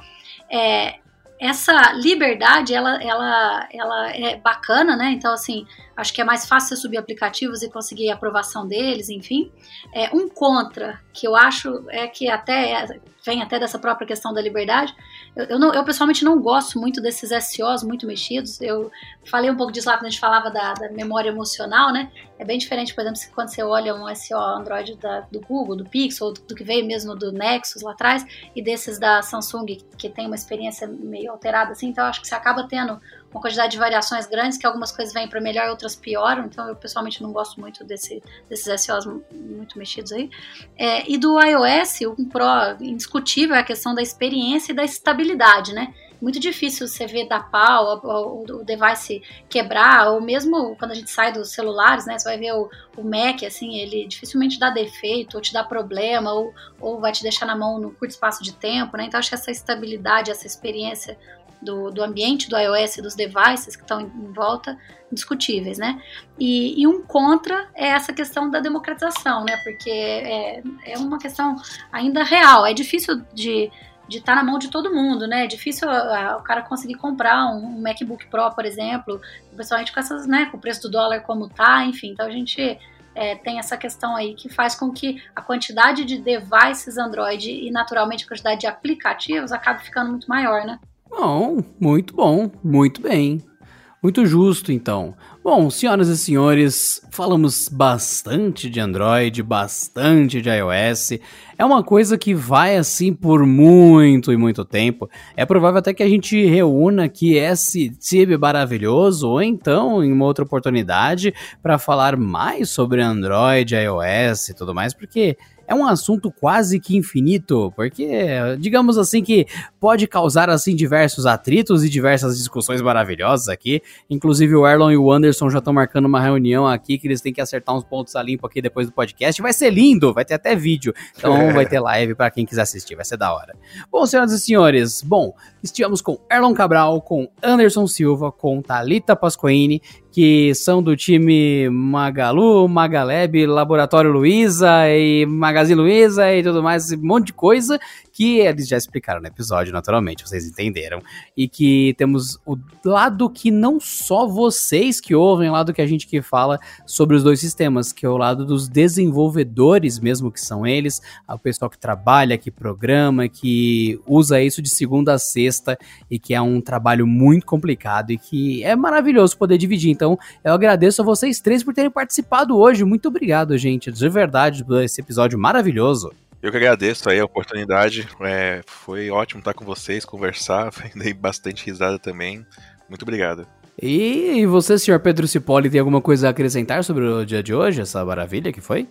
Speaker 4: É, essa liberdade, ela, ela, ela é bacana, né? Então, assim, acho que é mais fácil subir aplicativos e conseguir a aprovação deles, enfim. É, um contra, que eu acho é que até é, vem até dessa própria questão da liberdade. Eu, eu, não, eu, pessoalmente não gosto muito desses SOs muito mexidos. Eu falei um pouco disso lá quando a gente falava da, da memória emocional, né? É bem diferente, por exemplo, quando você olha um SO Android da, do Google, do Pixel, do, do, que veio mesmo do Nexus lá atrás, e desses da Samsung, que tem uma experiência meio alterada assim. Então, acho que você acaba tendo uma quantidade de variações grandes, que algumas coisas vêm para melhor e outras pioram, então eu pessoalmente não gosto muito desse, desses SOs muito mexidos aí. É, e do iOS, um pró indiscutível é a questão da experiência e da estabilidade, né? Muito difícil você ver dar pau, o, device quebrar, ou mesmo quando a gente sai dos celulares, né? Você vai ver o, o Mac, assim, ele dificilmente dá defeito, ou te dá problema, ou, ou vai te deixar na mão no curto espaço de tempo, né? Então acho que essa estabilidade, essa experiência do, do ambiente do iOS dos devices que estão em, em volta discutíveis, né? E, e, um contra é essa questão da democratização, né? Porque é, é uma questão ainda real. É difícil de de estar tá na mão de todo mundo, né? É difícil a, o cara conseguir comprar um, um, MacBook Pro, por exemplo, principalmente com essas, né, com o preço do dólar como tá, enfim. Então a gente é, tem essa questão aí que faz com que a quantidade de devices Android e naturalmente a quantidade de aplicativos acabe ficando muito maior, né?
Speaker 1: Bom, muito bom, muito bem. Muito justo, então. Bom, senhoras e senhores, falamos bastante de Android, bastante de iOS. É uma coisa que vai assim por muito e muito tempo. É provável até que a gente reúna aqui esse TIB maravilhoso, ou então em uma outra oportunidade, para falar mais sobre Android, iOS e tudo mais, porque é um assunto quase que infinito, porque digamos assim que pode causar assim diversos atritos e diversas discussões maravilhosas aqui. Inclusive o Erlon e o Anderson já estão marcando uma reunião aqui que eles têm que acertar uns pontos a limpo aqui depois do podcast. Vai ser lindo, vai ter até vídeo. Então vai ter live para quem quiser assistir, vai ser da hora. Bom, senhoras e senhores, bom, estivemos com Erlon Cabral, com Anderson Silva, com Talita Pascoini que são do time Magalu, Magaleb, Laboratório Luiza e Magazine Luiza e tudo mais, um monte de coisa que eles já explicaram no episódio, naturalmente, vocês entenderam. E que temos o lado que não só vocês que ouvem, o lado que a gente que fala sobre os dois sistemas, que é o lado dos desenvolvedores mesmo, que são eles, o pessoal que trabalha, que programa, que usa isso de segunda a sexta e que é um trabalho muito complicado e que é maravilhoso poder dividir. Então, eu agradeço a vocês três por terem participado hoje. Muito obrigado, gente, de verdade, por esse episódio maravilhoso.
Speaker 3: Eu que agradeço aí a oportunidade. É, foi ótimo estar com vocês, conversar. Dei bastante risada também. Muito obrigado.
Speaker 1: E você, senhor Pedro Cipoli, tem alguma coisa a acrescentar sobre o dia de hoje, essa maravilha que foi?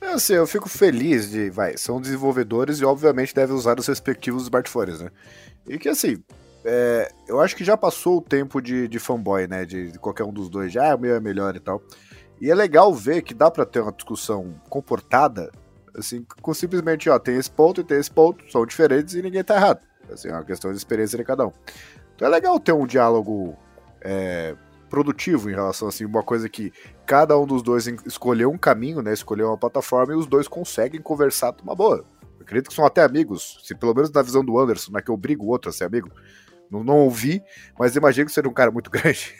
Speaker 2: É assim, eu fico feliz de, vai, são desenvolvedores e obviamente devem usar os respectivos smartphones, né? E que assim, é, eu acho que já passou o tempo de, de fanboy, né? De, de, qualquer um dos dois, já ah, o meu é melhor e tal. E é legal ver que dá para ter uma discussão comportada Assim, com simplesmente, ó, tem esse ponto e tem esse ponto, são diferentes e ninguém tá errado. Assim, é uma questão de experiência de cada um. Então é legal ter um diálogo é, produtivo em relação assim, uma coisa que cada um dos dois escolheu um caminho, né? Escolheu uma plataforma e os dois conseguem conversar uma boa. Eu acredito que são até amigos, se pelo menos na visão do Anderson, não é que eu obrigo o outro a ser amigo. Não, não ouvi, mas imagino que seja um cara muito grande.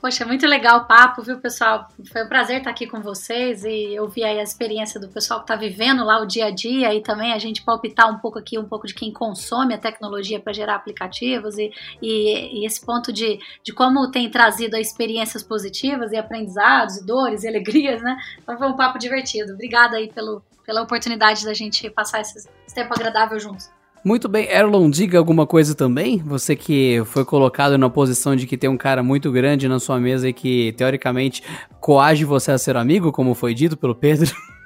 Speaker 4: Poxa, muito legal o papo, viu, pessoal? Foi um prazer estar aqui com vocês e ouvir aí a experiência do pessoal que está vivendo lá o dia a dia e também a gente palpitar um pouco aqui, um pouco de quem consome a tecnologia para gerar aplicativos e, e, e, esse ponto de, de como tem trazido experiências positivas e aprendizados e dores e alegrias, né? Então foi um papo divertido. Obrigada aí pelo, pela oportunidade da gente passar esse, esse tempo agradável juntos.
Speaker 1: Muito bem, Erlon, diga alguma coisa também. Você que foi colocado na posição de que tem um cara muito grande na sua mesa e que, teoricamente, coage você a ser amigo, como foi dito pelo Pedro.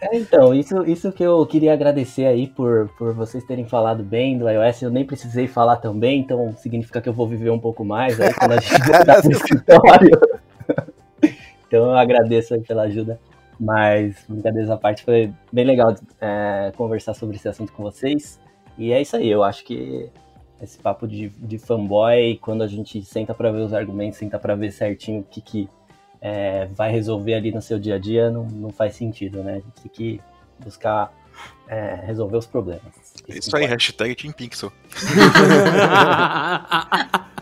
Speaker 5: É, então, isso, isso que eu queria agradecer aí por, por vocês terem falado bem do iOS. Eu nem precisei falar também, então significa que eu vou viver um pouco mais aí quando a gente voltar pro escritório. Então eu agradeço aí pela ajuda. Mas, brincadeiras à parte, foi bem legal é, conversar sobre esse assunto com vocês. E é isso aí, eu acho que esse papo de, de fanboy, quando a gente senta para ver os argumentos, senta para ver certinho o que, que é, vai resolver ali no seu dia a dia, não, não faz sentido, né? A gente tem que buscar é, resolver os problemas.
Speaker 3: Isso aí, hashtag Team Pixel.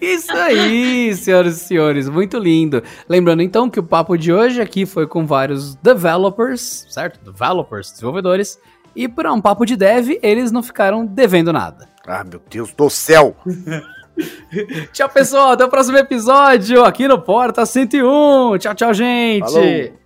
Speaker 1: Isso aí, senhoras e senhores, muito lindo. Lembrando então que o papo de hoje aqui foi com vários developers, certo? Developers, desenvolvedores, e para um papo de dev, eles não ficaram devendo nada.
Speaker 2: Ah, meu Deus do céu!
Speaker 1: tchau, pessoal. Até o próximo episódio aqui no Porta 101. Tchau, tchau, gente. Falou.